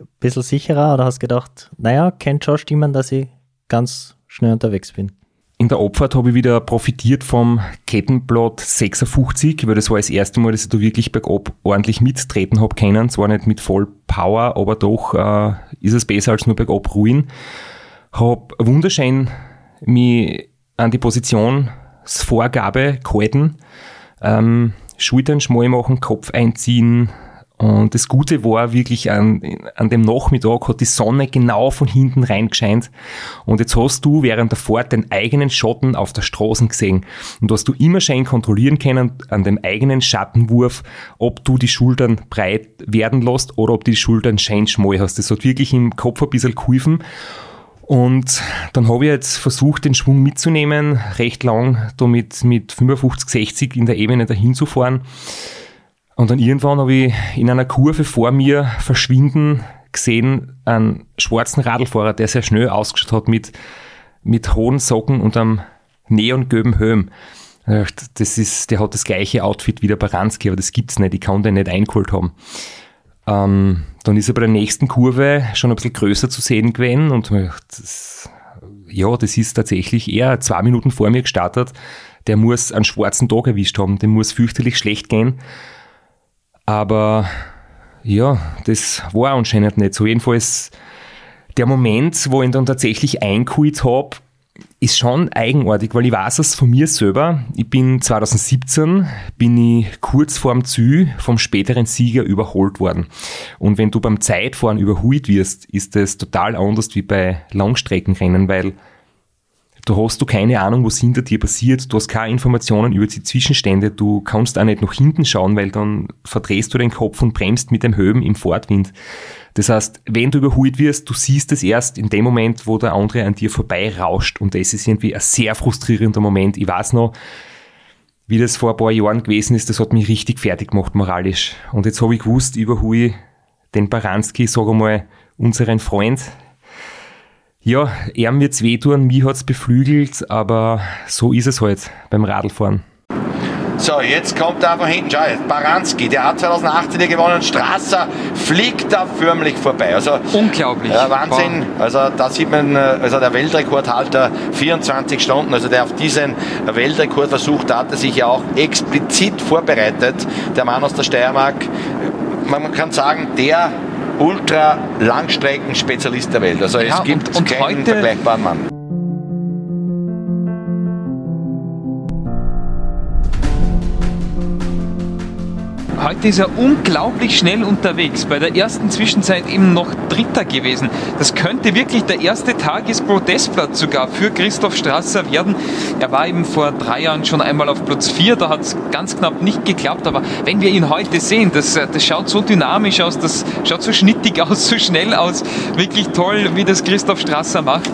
ein bisschen sicherer oder hast gedacht, naja, kennt schon stimmen, dass ich ganz schnell unterwegs bin? In der Abfahrt habe ich wieder profitiert vom Kettenblatt 56, weil das war das erste Mal, dass ich da wirklich bergab ordentlich mittreten habe können. Zwar nicht mit voll Power, aber doch äh, ist es besser als nur bergab ruhen. Habe wunderschön mich an die Positionsvorgabe gehalten. Ähm, Schultern schmal machen, Kopf einziehen. Und das Gute war wirklich an, an dem Nachmittag hat die Sonne genau von hinten reingescheint. Und jetzt hast du während der Fahrt den eigenen Schatten auf der Straße gesehen. Und hast du immer schön kontrollieren können an dem eigenen Schattenwurf, ob du die Schultern breit werden lässt oder ob du die Schultern schön schmal hast. Das hat wirklich im Kopf ein bisschen geholfen. Und dann habe ich jetzt versucht, den Schwung mitzunehmen, recht lang, damit mit 55, 60 in der Ebene dahin zu fahren. Und dann irgendwann habe ich in einer Kurve vor mir verschwinden gesehen, einen schwarzen Radlfahrer, der sehr schnell ausgeschaut hat mit, mit hohen Socken und einem neongelben Helm. Das ist, der hat das gleiche Outfit wie der Baranski, aber das gibt's nicht, ich kann den nicht eingeholt haben. Ähm, dann ist er bei der nächsten Kurve schon ein bisschen größer zu sehen gewesen und das, ja, das ist tatsächlich eher zwei Minuten vor mir gestartet. Der muss einen schwarzen Tag erwischt haben, dem muss fürchterlich schlecht gehen. Aber ja, das war anscheinend nicht so. Jedenfalls der Moment, wo ich ihn dann tatsächlich eingeholt habe, ist schon eigenartig, weil ich weiß es von mir selber. Ich bin 2017, bin ich kurz vorm Ziel vom späteren Sieger überholt worden. Und wenn du beim Zeitfahren überholt wirst, ist das total anders wie bei Langstreckenrennen, weil da hast du keine Ahnung, was hinter dir passiert, du hast keine Informationen über die Zwischenstände, du kannst auch nicht nach hinten schauen, weil dann verdrehst du den Kopf und bremst mit dem Höhen im Fortwind. Das heißt, wenn du überholt wirst, du siehst es erst in dem Moment, wo der andere an dir vorbei rauscht. Und das ist irgendwie ein sehr frustrierender Moment. Ich weiß noch, wie das vor ein paar Jahren gewesen ist, das hat mich richtig fertig gemacht moralisch. Und jetzt habe ich gewusst, überhole den Baranski, sage mal, unseren Freund, Ja, er wird's wehtun, mich hat's beflügelt, aber so ist es halt beim Radlfahren. So, jetzt kommt er von hinten. Schau jetzt, Baranski, der hat 2018 gewonnen. Strasser fliegt da förmlich vorbei. Also, Unglaublich. Ja, Wahnsinn. Also da sieht man, äh, also der Weltrekordhalter 24 Stunden, also der auf diesen Weltrekord versucht, da hat er sich ja auch explizit vorbereitet. Der Mann aus der Steiermark, man kann sagen, der Ultra-Langstrecken-Spezialist der Welt. Also es Ja, gibt und- und keinen heute- vergleichbaren Mann. Heute ist er unglaublich schnell unterwegs. Bei der ersten Zwischenzeit eben noch Dritter gewesen. Das könnte wirklich der erste Tagespodestplatz sogar für Christoph Strasser werden. Er war eben vor drei Jahren schon einmal auf Platz 4, da hat es ganz knapp nicht geklappt. Aber wenn wir ihn heute sehen, das, äh, das schaut so dynamisch aus, das schaut so schnittig aus, so schnell aus. Wirklich toll, wie das Christoph Strasser macht.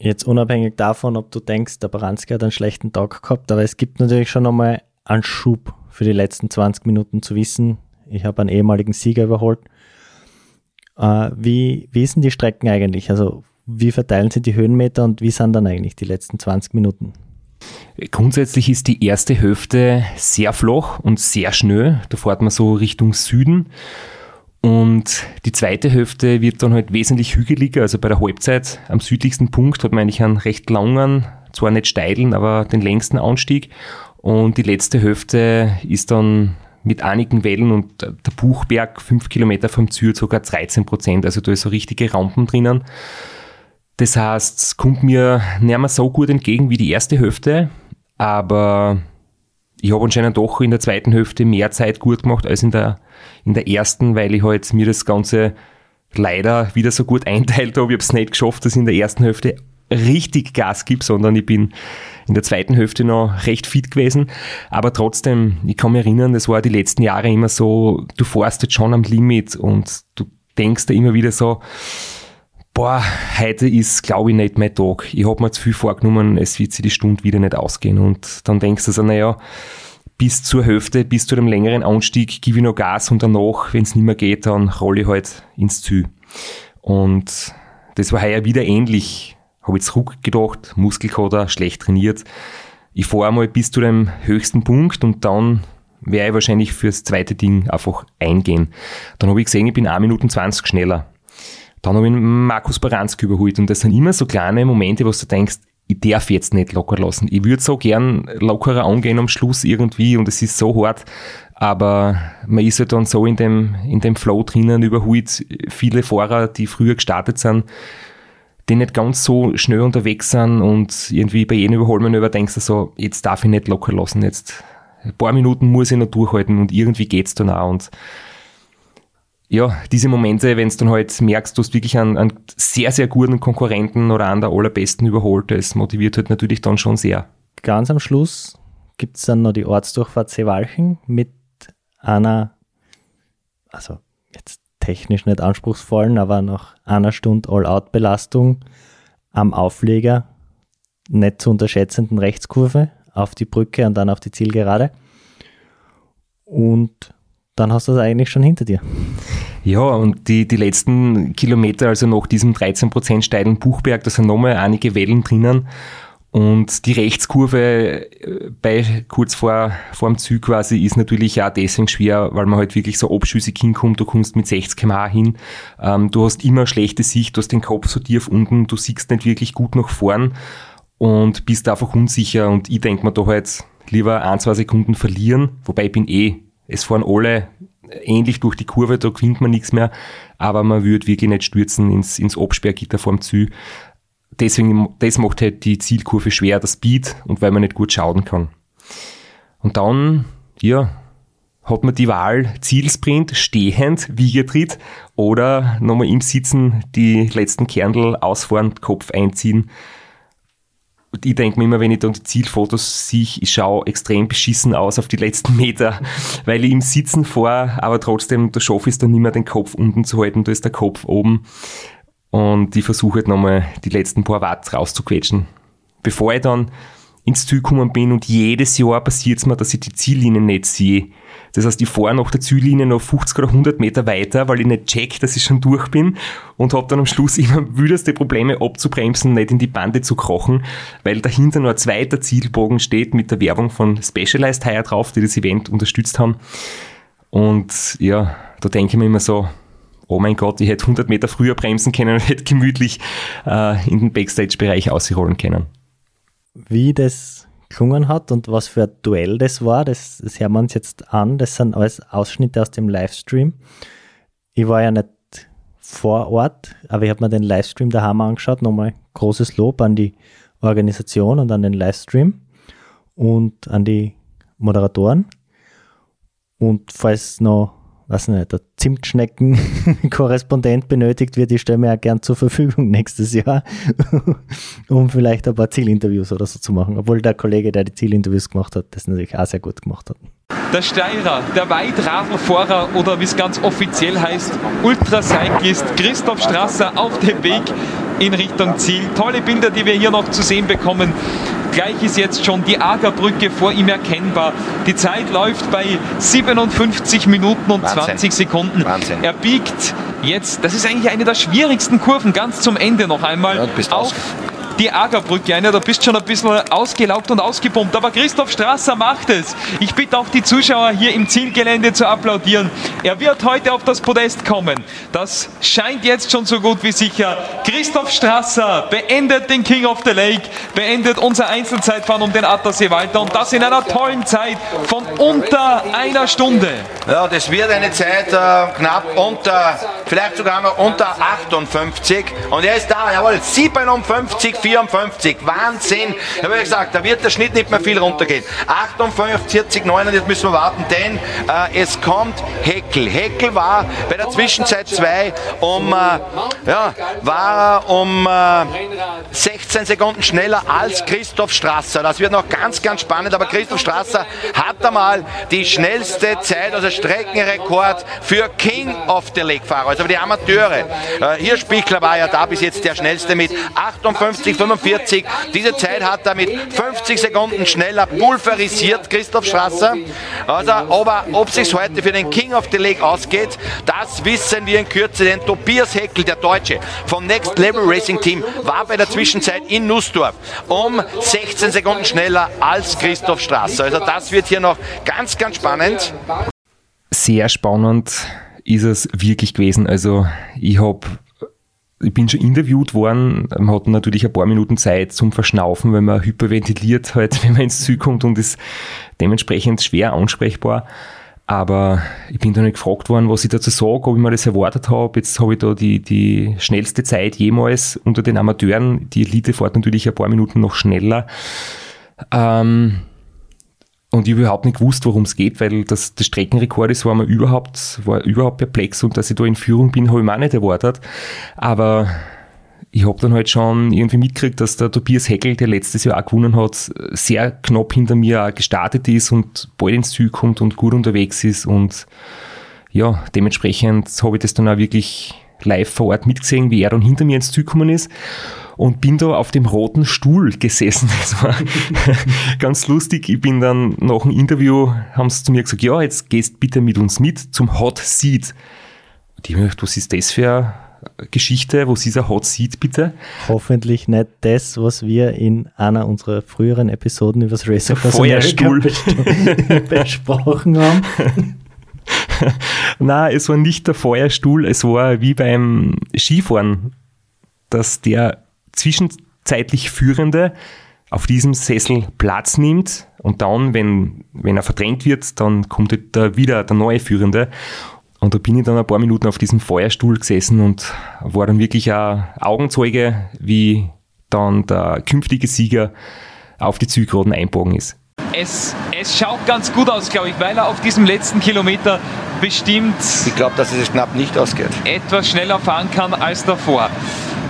Jetzt unabhängig davon, ob du denkst, der Baranski hat einen schlechten Tag gehabt, aber es gibt natürlich schon nochmal einen Schub für die letzten 20 Minuten zu wissen. Ich habe einen ehemaligen Sieger überholt. Äh, wie, wie denn die Strecken eigentlich? Also wie verteilen sich die Höhenmeter und wie sind dann eigentlich die letzten 20 Minuten? Grundsätzlich ist die erste Hälfte sehr flach und sehr schnell. Da fährt man so Richtung Süden. Und die zweite Hälfte wird dann halt wesentlich hügeliger. Also bei der Halbzeit am südlichsten Punkt hat man eigentlich einen recht langen, zwar nicht steilen, aber den längsten Anstieg. Und die letzte Hälfte ist dann mit einigen Wellen und der Buchberg, fünf Kilometer vom Zür, sogar 13 Prozent. Also da ist so richtige Rampen drinnen. Das heißt, es kommt mir nicht mehr so gut entgegen wie die erste Hälfte, aber ich habe anscheinend doch in der zweiten Hälfte mehr Zeit gut gemacht als in der, in der ersten, weil ich halt mir das Ganze leider wieder so gut einteilt habe. Ich habe es nicht geschafft, dass ich in der ersten Hälfte richtig Gas gebe, sondern ich bin in der zweiten Hälfte noch recht fit gewesen. Aber trotzdem, ich kann mich erinnern, das war die letzten Jahre immer so, du fährst jetzt schon am Limit und du denkst da immer wieder so, boah, heute ist, glaube ich, nicht mein Tag. Ich habe mir zu viel vorgenommen, es wird sich die Stunde wieder nicht ausgehen. Und dann denkst du so, naja, bis zur Hälfte, bis zu dem längeren Anstieg, gebe ich noch Gas und danach, wenn es nicht mehr geht, dann rolle ich halt ins Ziel. Und das war heuer wieder ähnlich. Habe ich zurückgedacht, Muskelkater, schlecht trainiert. Ich fahre mal bis zu dem höchsten Punkt und dann werde ich wahrscheinlich fürs zweite Ding einfach eingehen. Dann habe ich gesehen, ich bin 1 Minuten 20 schneller. Dann habe ich Markus Baranski überholt und das sind immer so kleine Momente, wo du denkst, ich darf jetzt nicht locker lassen. Ich würde so gern lockerer angehen am Schluss irgendwie und es ist so hart, aber man ist halt dann so in dem, in dem Flow drinnen, überholt viele Fahrer, die früher gestartet sind, die nicht ganz so schnell unterwegs sind und irgendwie bei jedem Überholmanöver denkst du so, jetzt darf ich nicht locker lassen, jetzt ein paar Minuten muss ich noch durchhalten und irgendwie geht's dann auch und ja, diese Momente, wenn du dann halt merkst, du hast wirklich einen, einen sehr, sehr guten Konkurrenten oder einen der allerbesten überholt, das motiviert halt natürlich dann schon sehr. Ganz am Schluss gibt es dann noch die Ortsdurchfahrt Seewalchen mit einer, also jetzt technisch nicht anspruchsvollen, aber nach einer Stunde All-Out-Belastung am Aufleger, nicht zu unterschätzenden Rechtskurve auf die Brücke und dann auf die Zielgerade. Und dann hast du das eigentlich schon hinter dir. Ja, und die, die letzten Kilometer, also nach diesem 13% steilen Buchberg, da sind nochmal einige Wellen drinnen. Und die Rechtskurve äh, bei kurz vor, vor dem Zug quasi ist natürlich auch deswegen schwer, weil man halt wirklich so abschüssig hinkommt. Du kommst mit 60 km hin. Ähm, du hast immer schlechte Sicht, du hast den Kopf so tief unten, du siehst nicht wirklich gut nach vorn und bist einfach unsicher. Und ich denke mir da halt lieber ein, zwei Sekunden verlieren, wobei ich bin eh, es fahren alle ähnlich durch die Kurve, da gewinnt man nichts mehr, aber man würde wirklich nicht stürzen ins, ins Absperrgitter vorm Ziel. Deswegen, das macht halt die Zielkurve schwer, das Speed und weil man nicht gut schauen kann. Und dann, ja, hat man die Wahl Zielsprint, stehend, Wiegetritt oder nochmal im Sitzen die letzten Kernel ausfahren, Kopf einziehen. Und ich denke mir immer, wenn ich dann die Zielfotos sehe, ich schaue extrem beschissen aus auf die letzten Meter, weil ich im Sitzen fahre, aber trotzdem, da schaffe es dann nicht mehr, den Kopf unten zu halten, da ist der Kopf oben. Und ich versuche halt nochmal die letzten paar Watt rauszuquetschen. Bevor ich dann ins Ziel gekommen bin und jedes Jahr passiert es mir, dass ich die Ziellinie nicht sehe. Das heißt, ich fahre nach der Ziellinie noch 50 oder 100 Meter weiter, weil ich nicht check, dass ich schon durch bin und habe dann am Schluss immer wüderste Probleme abzubremsen, nicht in die Bande zu krochen, weil dahinter noch ein zweiter Zielbogen steht mit der Werbung von Specialized Hire drauf, die das Event unterstützt haben. Und ja, da denke ich mir immer so, oh mein Gott, ich hätte 100 Meter früher bremsen können und hätte gemütlich äh, in den Backstage-Bereich ausrollen können. Wie das gelungen hat und was für ein Duell das war, das, das hören wir uns jetzt an. Das sind alles Ausschnitte aus dem Livestream. Ich war ja nicht vor Ort, aber ich habe mir den Livestream daheim angeschaut. Nochmal großes Lob an die Organisation und an den Livestream und an die Moderatoren. Und falls noch weiß nicht, der Zimtschnecken-Korrespondent benötigt wird, ich stelle mir auch gern zur Verfügung nächstes Jahr, um vielleicht ein paar Zielinterviews oder so zu machen. Obwohl der Kollege, der die Zielinterviews gemacht hat, das natürlich auch sehr gut gemacht hat. Der Steirer, der Weitradlfahrer oder wie es ganz offiziell heißt, Ultracyclist Christoph Strasser auf dem Weg in Richtung Ziel. Tolle Bilder, die wir hier noch zu sehen bekommen. Gleich ist jetzt schon die Agerbrücke vor ihm erkennbar. Die Zeit läuft bei 57 Minuten und Wahnsinn. 20 Sekunden. Wahnsinn. Er biegt jetzt, das ist eigentlich eine der schwierigsten Kurven, ganz zum Ende noch einmal ja, auf die Agerbrücke ein. da bist schon ein bisschen ausgelaugt und ausgepumpt. Aber Christoph Strasser macht es. Ich bitte auch die Zuschauer hier im Zielgelände zu applaudieren. Er wird heute auf das Podest kommen. Das scheint jetzt schon so gut wie sicher. Christoph Strasser beendet den King of the Lake, beendet unser Einzelzeitfahren um den Attersee Walter und das in einer tollen Zeit von unter einer Stunde. Ja, das wird eine Zeit äh, knapp unter, vielleicht sogar noch unter 58 und er ist da, jawohl, 57, 54. Wahnsinn. Ich habe ja gesagt, da wird der Schnitt nicht mehr viel runtergehen. 48, 9, jetzt müssen wir warten, denn äh, es kommt Heckel. Heckel war bei der Zwischenzeit 2 um, äh, ja, war um äh, 16 Sekunden schneller als Christoph Strasser. Das wird noch ganz, ganz spannend, aber Christoph Strasser hat einmal die schnellste Zeit, also Streckenrekord für King of the Lake Fahrer, also für die Amateure. Äh, hier Spichler war ja da bis jetzt der schnellste mit 58 45. Diese Zeit hat er mit 50 Sekunden schneller pulverisiert, Christoph Strasser. Also, aber ob es sich heute für den King of the Lake ausgeht, das wissen wir in Kürze, denn Tobias Heckel, der Deutsche vom Next Level Racing Team, war bei der Zwischenzeit in Nussdorf um 16 Sekunden schneller als Christoph Strasser. Also das wird hier noch ganz, ganz spannend. Sehr spannend ist es wirklich gewesen. Also ich habe ich bin schon interviewt worden, man hat natürlich ein paar Minuten Zeit zum Verschnaufen, wenn man hyperventiliert halt, wenn man ins Ziel kommt und ist dementsprechend schwer ansprechbar. Aber ich bin da nicht gefragt worden, was ich dazu sage, ob ich mir das erwartet habe. Jetzt habe ich da die, die schnellste Zeit jemals unter den Amateuren. Die Elite fährt natürlich ein paar Minuten noch schneller. Ähm, und ich überhaupt nicht gewusst, worum es geht, weil das, das Streckenrekord ist, war mir überhaupt, war überhaupt perplex und dass ich da in Führung bin, habe ich mir auch nicht erwartet. Aber ich habe dann halt schon irgendwie mitgekriegt, dass der Tobias Heckel, der letztes Jahr auch gewonnen hat, sehr knapp hinter mir auch gestartet ist und bald ins Ziel kommt und gut unterwegs ist. Und ja, dementsprechend habe ich das dann auch wirklich live vor Ort mitgesehen, wie er dann hinter mir ins Ziel gekommen ist und bin da auf dem roten Stuhl gesessen. Das war ganz lustig. Ich bin dann nach dem Interview, haben sie zu mir gesagt, ja, jetzt gehst bitte mit uns mit zum Hot Seat. Und ich habe gedacht, was ist das für eine Geschichte? Was ist ein Hot Seat bitte? Hoffentlich nicht das, was wir in einer unserer früheren Episoden über das Racer Feuerstuhl besprochen haben. Nein, es war nicht der Feuerstuhl, es war wie beim Skifahren, dass der zwischenzeitlich Führende auf diesem Sessel Platz nimmt und dann, wenn, wenn er verdrängt wird, dann kommt da wieder der neue Führende. Und da bin ich dann ein paar Minuten auf diesem Feuerstuhl gesessen und war dann wirklich ein Augenzeuge, wie dann der künftige Sieger auf die Zielgeraden einbogen ist. Es, es schaut ganz gut aus, glaube ich, weil er auf diesem letzten Kilometer bestimmt. Ich glaube, dass es knapp nicht ausgeht. Etwas schneller fahren kann als davor.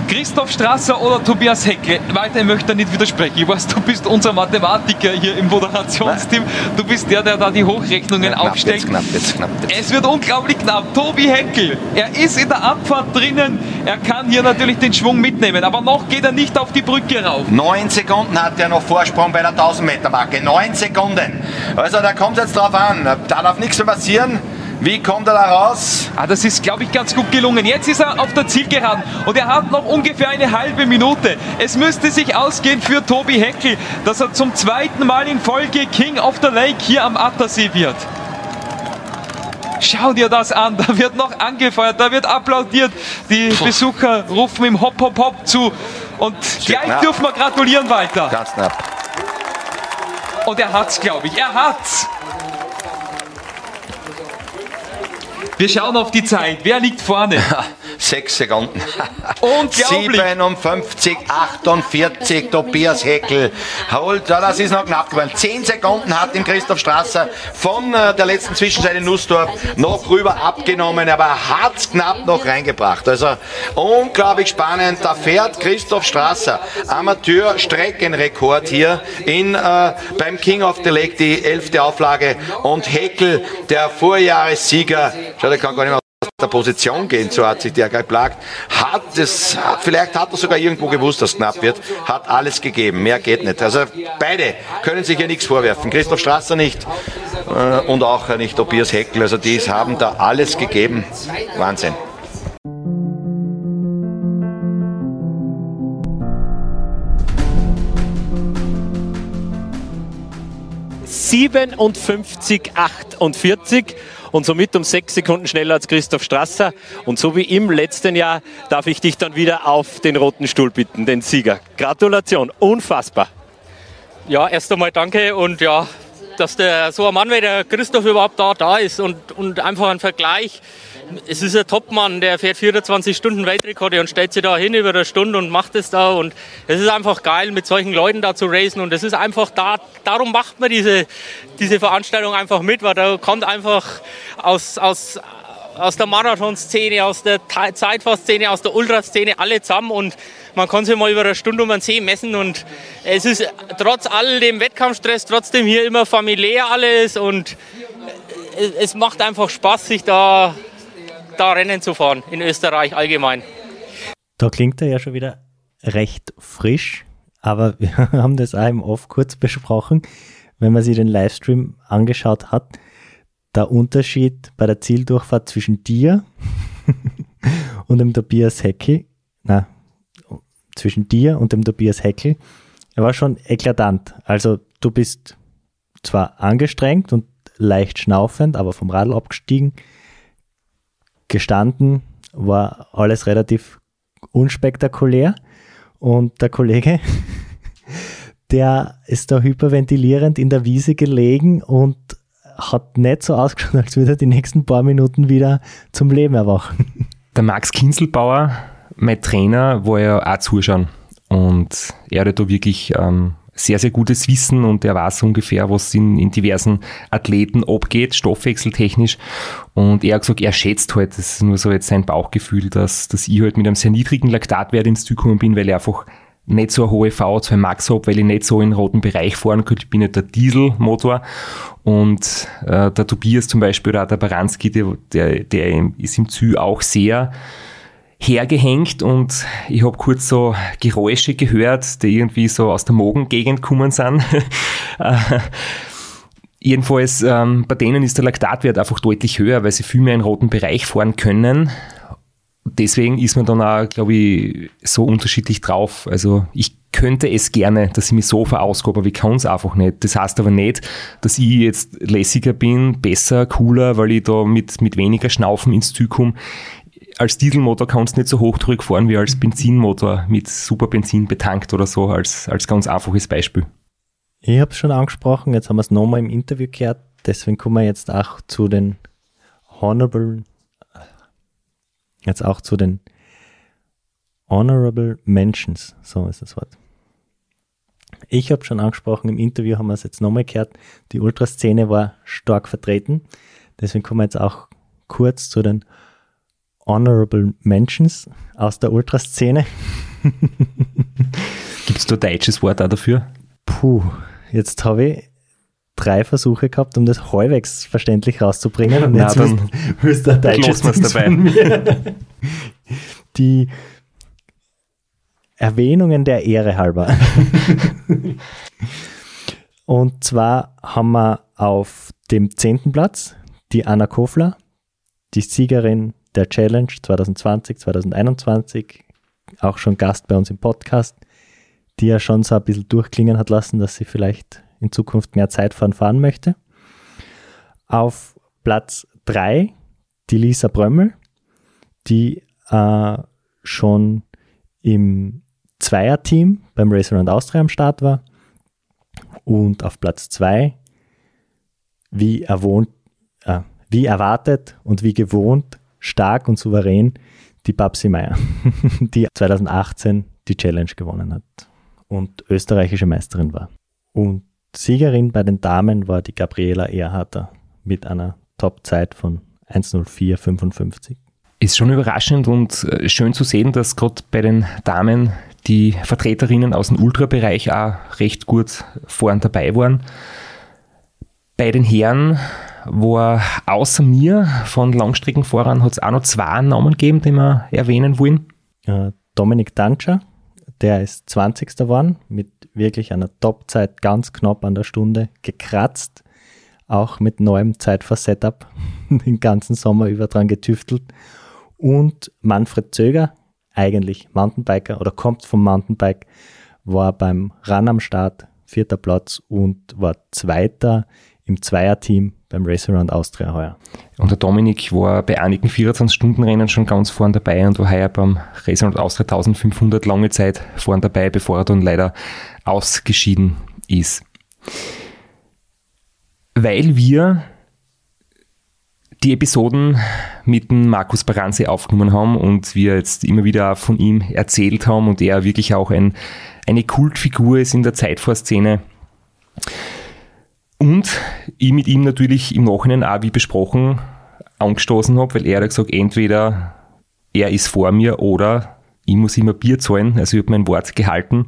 Christoph Strasser oder Tobias Heckel? Weiter, ich möchte nicht widersprechen. Ich weiß, du bist unser Mathematiker hier im Moderationsteam. Du bist der, der da die Hochrechnungen Ja, knapp, aufstellt. jetzt knapp, jetzt knapp, jetzt. Es wird unglaublich knapp. Tobi Heckel, er ist in der Abfahrt drinnen. Er kann hier natürlich den Schwung mitnehmen, aber noch geht er nicht auf die Brücke rauf. Neun Sekunden hat er noch Vorsprung bei der 1000 Meter Marke. Neun Sekunden. Also da kommt es jetzt drauf an. Da darf nichts mehr passieren. Wie kommt er da raus? Ah, das ist, glaube ich, ganz gut gelungen. Jetzt ist er auf der Zielgeraden und er hat noch ungefähr eine halbe Minute. Es müsste sich ausgehen für Tobi Heckel, dass er zum zweiten Mal in Folge King of the Lake hier am Attersee wird. Schau dir das an, da wird noch angefeuert, da wird applaudiert. Die Besucher rufen ihm Hopp, Hopp, Hopp zu. Und gleich knapp. dürfen wir gratulieren weiter. Ganz knapp. Und er hat's, glaube ich. Er hat's. Wir schauen auf die Zeit. Wer liegt vorne? Sechs Sekunden. Unglaublich. 57, 48, Tobias Heckel. Holt, das ist noch knapp geworden. Zehn Sekunden hat ihm Christoph Strasser von äh, der letzten Zwischenzeit in Nussdorf noch rüber abgenommen, aber er hat's knapp noch reingebracht. Also unglaublich spannend. Da fährt Christoph Strasser, Amateur-Streckenrekord hier in, äh, beim King of the Lake, die elfte Auflage. Und Heckel, der Vorjahressieger, schau, der kann gar nicht mehr aus der Position gehen, so hat sich der geplagt, hat es, vielleicht hat er sogar irgendwo gewusst, dass es knapp wird, hat alles gegeben, mehr geht nicht. Also beide können sich ja nichts vorwerfen, Christoph Strasser nicht äh, und auch nicht Tobias Heckel, also die haben da alles gegeben, Wahnsinn. ...57, 48 und somit um sechs Sekunden schneller als Christoph Strasser. Und so wie im letzten Jahr darf ich dich dann wieder auf den roten Stuhl bitten, den Sieger. Gratulation, unfassbar. Ja, erst einmal danke und ja, dass der so ein Mann wie der Christoph überhaupt da, da ist und, und einfach ein Vergleich. Es ist ein Topmann, der fährt 24 Stunden Weltrekorde und stellt sich da hin über eine Stunde und macht es da und es ist einfach geil, mit solchen Leuten da zu racen und es ist einfach da, darum macht man diese, diese Veranstaltung einfach mit, weil da kommt einfach aus, aus, aus der Marathonszene, aus der Zeitfahrszene, aus der Ultraszene alle zusammen und man kann sich mal über eine Stunde um den See messen und es ist trotz all dem Wettkampfstress trotzdem hier immer familiär alles und es, es macht einfach Spaß, sich da, da Rennen zu fahren in Österreich allgemein. Da klingt er ja schon wieder recht frisch, aber wir haben das auch im Off kurz besprochen, wenn man sich den Livestream angeschaut hat. Der Unterschied bei der Zieldurchfahrt zwischen dir und dem Tobias Heckel, na, zwischen dir und dem Tobias Heckel, er war schon eklatant. Also du bist zwar angestrengt und leicht schnaufend, aber vom Radl abgestiegen, gestanden, war alles relativ unspektakulär. Und der Kollege, der ist da hyperventilierend in der Wiese gelegen und hat nicht so ausgeschaut, als würde er die nächsten paar Minuten wieder zum Leben erwachen. Der Max Kinselbauer, mein Trainer, war ja auch zuschauen. Und er hat da wirklich ähm, sehr, sehr gutes Wissen und er weiß ungefähr, was in, in diversen Athleten abgeht, stoffwechseltechnisch. Und er hat gesagt, er schätzt halt, das ist nur so jetzt sein Bauchgefühl, dass, dass ich halt mit einem sehr niedrigen Laktatwert ins Ziel gekommen bin, weil ich einfach nicht so eine hohe VO2 Max habe, weil ich nicht so in den roten Bereich fahren könnte. Ich bin nicht der Dieselmotor. Und äh, der Tobias zum Beispiel oder auch der Baranski, der, der, der ist im Ziel auch sehr hergehängt und ich habe kurz so Geräusche gehört, die irgendwie so aus der Mogengegend gekommen sind. Äh, Jedenfalls, ähm, bei denen ist der Laktatwert einfach deutlich höher, weil sie viel mehr in roten Bereich fahren können. Deswegen ist man dann auch, glaube ich, so unterschiedlich drauf. Also ich könnte es gerne, dass ich mich so verausgabe, aber ich kann es einfach nicht. Das heißt aber nicht, dass ich jetzt lässiger bin, besser, cooler, weil ich da mit, mit weniger Schnaufen ins Ziel komme. Als Dieselmotor kannst du nicht so hochdrückig fahren wie als Benzinmotor mit super Benzin betankt oder so, als, als ganz einfaches Beispiel. Ich habe es schon angesprochen, jetzt haben wir es nochmal im Interview gehört, deswegen kommen wir jetzt auch zu den Honorable, jetzt auch zu den Honorable Mentions, so ist das Wort. Ich habe schon angesprochen, im Interview haben wir es jetzt nochmal gehört, die Ultraszene war stark vertreten, deswegen kommen wir jetzt auch kurz zu den Honorable Mentions aus der Ultraszene. Gibt es da deutsches Wort auch dafür? Puh, jetzt habe ich drei Versuche gehabt, um das halbwegs verständlich rauszubringen. Und Na, jetzt dann willst du wir's Dings dabei. Die Erwähnungen der Ehre halber. Und zwar haben wir auf dem zehnten Platz die Anna Kofler, die Siegerin der Challenge 2020, 2021, auch schon Gast bei uns im Podcast, die ja schon so ein bisschen durchklingen hat lassen, dass sie vielleicht in Zukunft mehr Zeitfahren fahren möchte. Auf Platz 3 die Lisa Brömmel, die äh, schon im Zweierteam beim Race Around Austria am Start war. Und auf Platz 2, wie, äh, wie erwartet und wie gewohnt, stark und souverän, die Babsi Meier, die 2018 die Challenge gewonnen hat und österreichische Meisterin war. Und Siegerin bei den Damen war die Gabriela Erharter mit einer Topzeit von 1.04.55. Ist schon überraschend und äh, schön zu sehen, dass gerade bei den Damen die Vertreterinnen aus dem Ultrabereich auch recht gut vorn dabei waren. Bei den Herren war außer mir von Langstreckenfahrern hat es auch noch zwei Namen gegeben, die wir erwähnen wollen. Dominik Danscher, der ist 20. geworden, mit wirklich einer Topzeit ganz knapp an der Stunde gekratzt, auch mit neuem Zeitfahr-Setup den ganzen Sommer über dran getüftelt. Und Manfred Zöger, eigentlich Mountainbiker oder kommt vom Mountainbike, war beim Run am Start vierter Platz und war Zweiter im Zweierteam beim Race Around Austria heuer. Und der Dominik war bei einigen 24-Stunden-Rennen schon ganz vorn dabei und war heuer beim Race Around Austria 1500 lange Zeit vorn dabei, bevor er dann leider ausgeschieden ist. Weil wir die Episoden mit dem Markus Baranzi aufgenommen haben und wir jetzt immer wieder von ihm erzählt haben und er wirklich auch ein, eine Kultfigur ist in der Zeitfahrszene. Und ich mit ihm natürlich im Nachhinein auch, wie besprochen, angestoßen habe, weil er hat gesagt, entweder er ist vor mir oder ich muss immer Bier zahlen. Also ich habe mein Wort gehalten.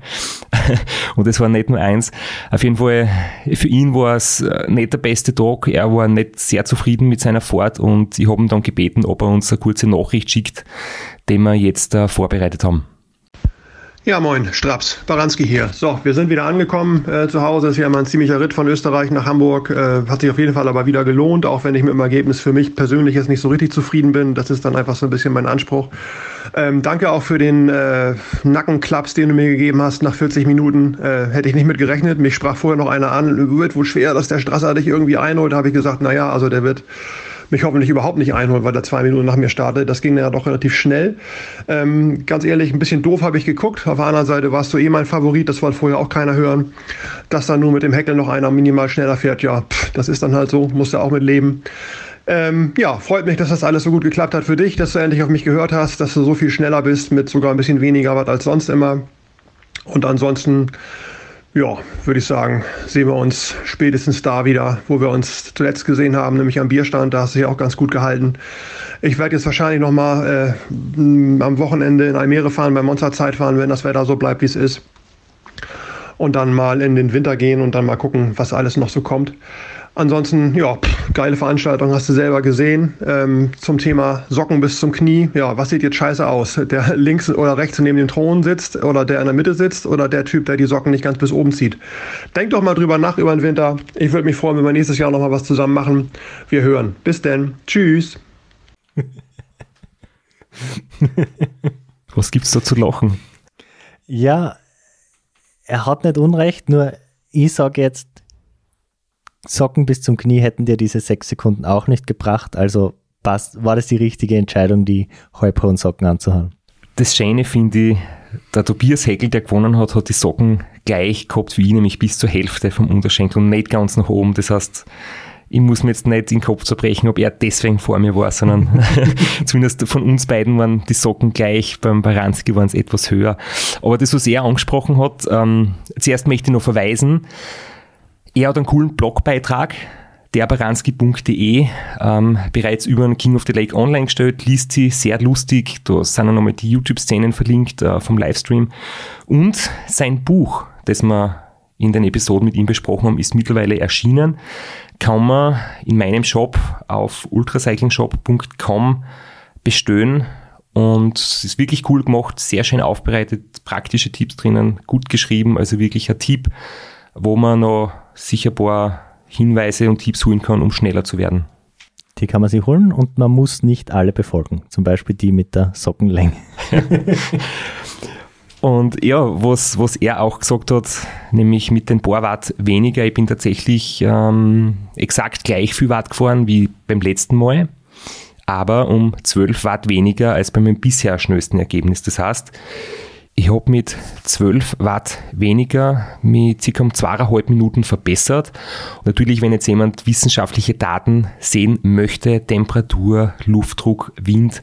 Und es war nicht nur eins. Auf jeden Fall, für ihn war es äh, nicht der beste Tag. Er war nicht sehr zufrieden mit seiner Fahrt und ich habe ihn dann gebeten, ob er uns eine kurze Nachricht schickt, die wir jetzt äh, vorbereitet haben. Ja, moin, Straps, Baranski hier. So, wir sind wieder angekommen äh, zu Hause. Es ist ja immer ein ziemlicher Ritt von Österreich nach Hamburg. Äh, hat sich auf jeden Fall aber wieder gelohnt, auch wenn ich mit dem Ergebnis für mich persönlich jetzt nicht so richtig zufrieden bin. Das ist dann einfach so ein bisschen mein Anspruch. Ähm, danke auch für den äh, Nackenklaps, den du mir gegeben hast nach 40 Minuten. Äh, hätte ich nicht mit gerechnet. Mich sprach vorher noch einer an, wird wohl schwer, dass der Strasser dich irgendwie einholt. Da habe ich gesagt, naja, also der wird mich hoffentlich überhaupt nicht einholen, weil er zwei Minuten nach mir startet. Das ging ja doch relativ schnell. Ähm, ganz ehrlich, ein bisschen doof habe ich geguckt. Auf der anderen Seite warst du eh mein Favorit, das wollte vorher auch keiner hören. Dass dann nur mit dem Heckel noch einer minimal schneller fährt, ja, pff, das ist dann halt so, musst du auch mit leben. Ähm, ja, freut mich, dass das alles so gut geklappt hat für dich, dass du endlich auf mich gehört hast, dass du so viel schneller bist mit sogar ein bisschen weniger Watt als sonst immer. Und ansonsten ja, würde ich sagen, sehen wir uns spätestens da wieder, wo wir uns zuletzt gesehen haben, nämlich am Bierstand. Da hast du dich auch ganz gut gehalten. Ich werde jetzt wahrscheinlich nochmal äh, am Wochenende in Almere fahren, beim Monster-Zeitfahren, wenn das Wetter so bleibt, wie es ist. Und dann mal in den Winter gehen und dann mal gucken, was alles noch so kommt. Ansonsten, ja, pff, geile Veranstaltung, hast du selber gesehen. Ähm, zum Thema Socken bis zum Knie. Ja, was sieht jetzt scheiße aus? Der links oder rechts neben dem Thron sitzt oder der in der Mitte sitzt oder der Typ, der die Socken nicht ganz bis oben zieht. Denk doch mal drüber nach über den Winter. Ich würde mich freuen, wenn wir nächstes Jahr nochmal was zusammen machen. Wir hören. Bis denn. Tschüss. Was gibt's da zu lachen? Ja, er hat nicht Unrecht, nur ich sage jetzt, Socken bis zum Knie hätten dir diese sechs Sekunden auch nicht gebracht. Also passt, war das die richtige Entscheidung, die halbhohen Socken anzuhaben? Das Schöne finde ich, der Tobias Heckel, der gewonnen hat, hat die Socken gleich gehabt wie ich, nämlich bis zur Hälfte vom Unterschenkel und nicht ganz nach oben. Das heißt, ich muss mir jetzt nicht den Kopf zerbrechen, ob er deswegen vor mir war, sondern zumindest von uns beiden waren die Socken gleich. Beim Baranski waren es etwas höher. Aber das, was er angesprochen hat, ähm, zuerst möchte ich noch verweisen, er hat einen coolen Blogbeitrag derbaranski.de ähm, bereits über den King of the Lake online gestellt, liest sie sehr lustig, da sind auch nochmal die YouTube-Szenen verlinkt äh, vom Livestream. Und sein Buch, das wir in den Episoden mit ihm besprochen haben, ist mittlerweile erschienen, kann man in meinem Shop auf ultracyclingshop.com bestellen. Und es ist wirklich cool gemacht, sehr schön aufbereitet, praktische Tipps drinnen, gut geschrieben, also wirklich ein Tipp, wo man noch sicher ein paar Hinweise und Tipps holen kann, um schneller zu werden. Die kann man sich holen und man muss nicht alle befolgen. Zum Beispiel die mit der Sockenlänge. und ja, was, was er auch gesagt hat, nämlich mit den paar Watt weniger, ich bin tatsächlich ähm, exakt gleich viel Watt gefahren wie beim letzten Mal, aber um 12 Watt weniger als bei meinem bisher schnellsten Ergebnis. Das heißt, ich habe mit 12 Watt weniger mit ca. um zweieinhalb Minuten verbessert. Und natürlich, wenn jetzt jemand wissenschaftliche Daten sehen möchte, Temperatur, Luftdruck, Wind,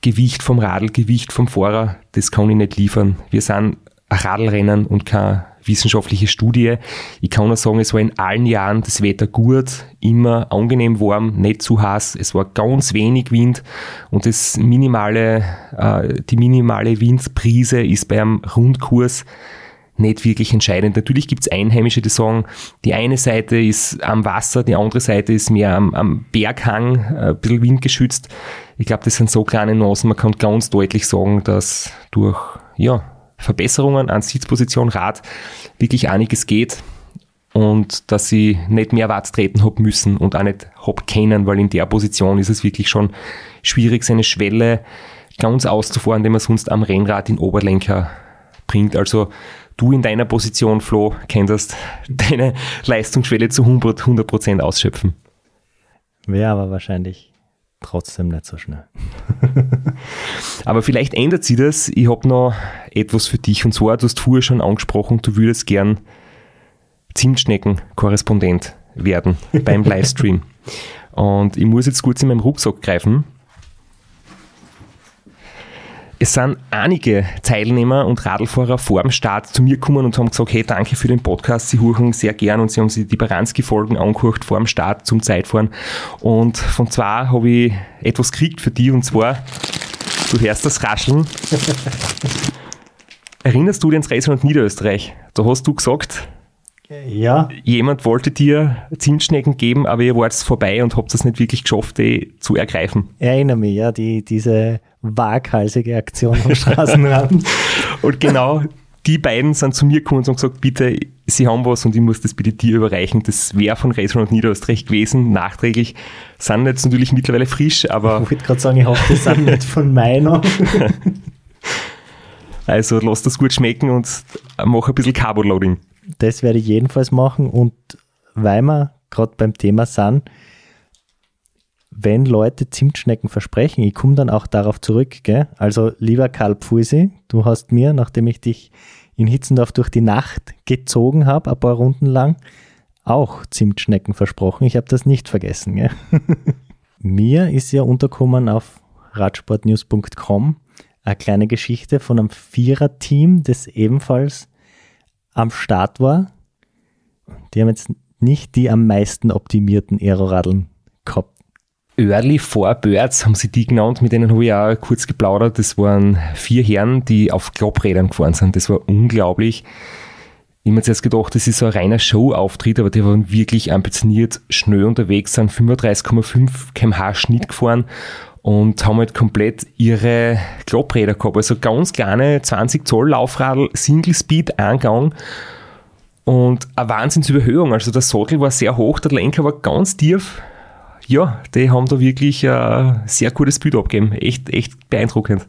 Gewicht vom Radl, Gewicht vom Fahrer, das kann ich nicht liefern. Wir sind ein Radlrennen und kein wissenschaftliche Studie. Ich kann nur sagen, es war in allen Jahren das Wetter gut, immer angenehm warm, nicht zu heiß. Es war ganz wenig Wind und das minimale, äh, die minimale Windprise ist beim Rundkurs nicht wirklich entscheidend. Natürlich gibt es Einheimische, die sagen, die eine Seite ist am Wasser, die andere Seite ist mehr am, am Berghang, äh, ein bisschen windgeschützt. Ich glaube, das sind so kleine Nuancen. Man kann ganz deutlich sagen, dass durch ja, Verbesserungen an Sitzposition, Rad wirklich einiges geht und dass ich nicht mehr Watt treten habe müssen und auch nicht hab können, weil in der Position ist es wirklich schon schwierig, seine Schwelle ganz auszufahren, die man sonst am Rennrad in Oberlenker bringt. Also du in deiner Position, Flo, könntest deine Leistungsschwelle zu 100 Prozent ausschöpfen. Wäre aber wahrscheinlich trotzdem nicht so schnell. Aber vielleicht ändert sich das. Ich habe noch etwas für dich. Und zwar, du hast vorher schon angesprochen, du würdest gern Zimtschnecken-Korrespondent werden beim Livestream. Und ich muss jetzt kurz in meinem Rucksack greifen es sind einige Teilnehmer und Radlfahrer vor dem Start zu mir gekommen und haben gesagt, hey, danke für den Podcast, sie huchen sehr gern und sie haben sich die Baranski-Folgen angehört vor dem Start zum Zeitfahren. Und von zwei habe ich etwas gekriegt für die und zwar, du hörst das Rascheln. Erinnerst du dich ans Reisland Niederösterreich? Da hast du gesagt, ja. Jemand wollte dir Zimtschnecken geben, aber ihr wart vorbei und habt es nicht wirklich geschafft, die zu ergreifen. Ich erinnere mich, ja, die, diese waghalsige Aktion am Straßenrand. und genau die beiden sind zu mir gekommen und haben gesagt, bitte, sie haben was und ich muss das bitte dir überreichen. Das wäre von Restaurant Niederösterreich gewesen, nachträglich. Sind jetzt natürlich mittlerweile frisch, aber... Ich wollte gerade sagen, ich hoffe, das sind nicht von meiner. also lass das gut schmecken und mach ein bisschen Carbo-Loading das werde ich jedenfalls machen. Und weil wir gerade beim Thema sind, wenn Leute Zimtschnecken versprechen, ich komme dann auch darauf zurück. Gell? Also lieber Karl Pfusi, du hast mir, nachdem ich dich in Hitzendorf durch die Nacht gezogen habe, ein paar Runden lang, auch Zimtschnecken versprochen. Ich habe das nicht vergessen. Gell? mir ist ja unterkommen auf radsportnews.com eine kleine Geschichte von einem Viererteam, das ebenfalls am Start war. Die haben jetzt nicht die am meisten optimierten Aeroradeln gehabt. Early Four Birds haben sie die genannt, mit denen habe ich auch kurz geplaudert. Das waren vier Herren, die auf Klapprädern gefahren sind. Das war unglaublich. Ich habe mir zuerst gedacht, das ist so ein reiner Show-Auftritt, aber die waren wirklich ambitioniert, schnell unterwegs, sind 35,5 kmh Schnitt gefahren und haben halt komplett ihre Klappräder gehabt. Also ganz kleine 20 Zoll Laufradl, Single Speed Eingang und eine Wahnsinnsüberhöhung. Also der Sattel war sehr hoch, der Lenker war ganz tief. Ja, die haben da wirklich ein sehr gutes Bild abgegeben. Echt, echt beeindruckend.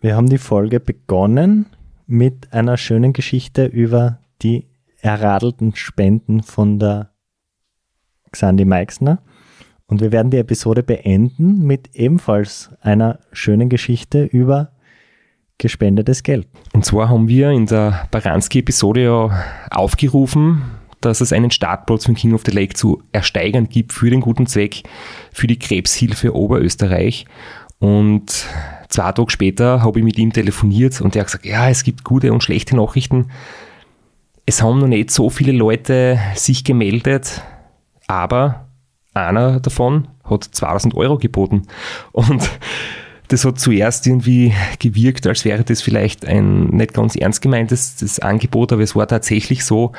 Wir haben die Folge begonnen mit einer schönen Geschichte über die erradelten Spenden von der Xandi Meixner. Und wir werden die Episode beenden mit ebenfalls einer schönen Geschichte über gespendetes Geld. Und zwar haben wir in der Baranski-Episode ja aufgerufen, dass es einen Startplatz von King of the Lake zu ersteigern gibt für den guten Zweck, für die Krebshilfe Oberösterreich. Und zwei Tage später habe ich mit ihm telefoniert und er hat gesagt, ja, es gibt gute und schlechte Nachrichten. Es haben noch nicht so viele Leute sich gemeldet, aber einer davon hat 2000 Euro geboten. Und das hat zuerst irgendwie gewirkt, als wäre das vielleicht ein nicht ganz ernst gemeintes Angebot, aber es war tatsächlich so,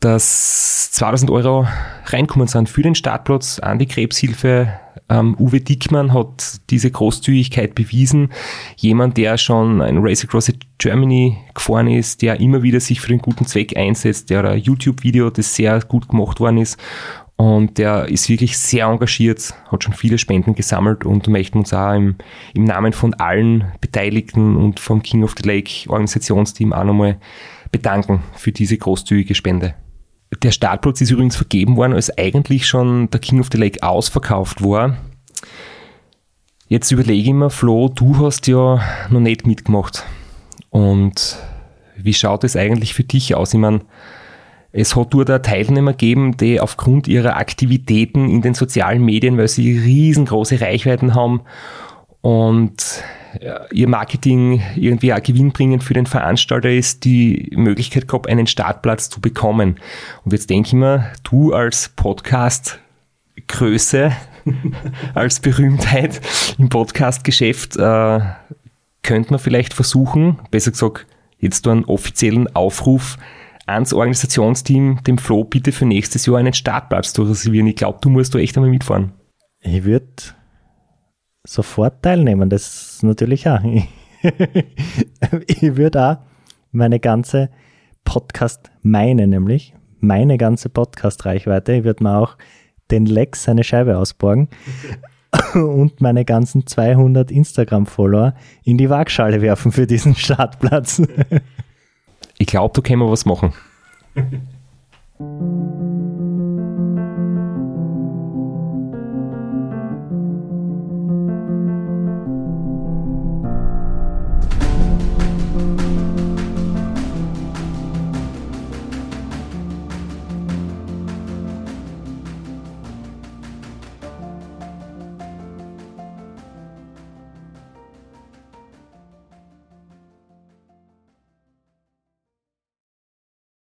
dass 2000 Euro reinkommen sind für den Startplatz an die Krebshilfe. Ähm, Uwe Dickmann hat diese Großzügigkeit bewiesen. Jemand, der schon ein Race Across Germany gefahren ist, der immer wieder sich für den guten Zweck einsetzt, der ein YouTube-Video, das sehr gut gemacht worden ist und der ist wirklich sehr engagiert, hat schon viele Spenden gesammelt und möchten uns auch im, im Namen von allen Beteiligten und vom King of the Lake Organisationsteam auch nochmal bedanken für diese großzügige Spende. Der Startplatz ist übrigens vergeben worden, als eigentlich schon der King of the Lake ausverkauft war. Jetzt überlege ich mir, Flo, du hast ja noch nicht mitgemacht. Und wie schaut es eigentlich für dich aus? Ich meine, es hat dort auch Teilnehmer gegeben, die aufgrund ihrer Aktivitäten in den sozialen Medien, weil sie riesengroße Reichweiten haben und ihr Marketing irgendwie auch gewinnbringend für den Veranstalter ist, die Möglichkeit gehabt, einen Startplatz zu bekommen. Und jetzt denke ich mir, du als Podcast-Größe, als Berühmtheit im Podcast-Geschäft, äh, könnte man vielleicht versuchen, besser gesagt, jetzt einen offiziellen Aufruf ans Organisationsteam, dem Flo, bitte für nächstes Jahr einen Startplatz zu reservieren. Ich glaube, du musst da echt einmal mitfahren. Ich würde sofort teilnehmen, das natürlich auch. ich würde auch meine ganze Podcast, meine nämlich, meine ganze Podcast-Reichweite, ich würde mir auch den Lex seine Scheibe ausborgen und meine ganzen 200 Instagram-Follower in die Waagschale werfen für diesen Startplatz. Ich glaube, da können wir was machen.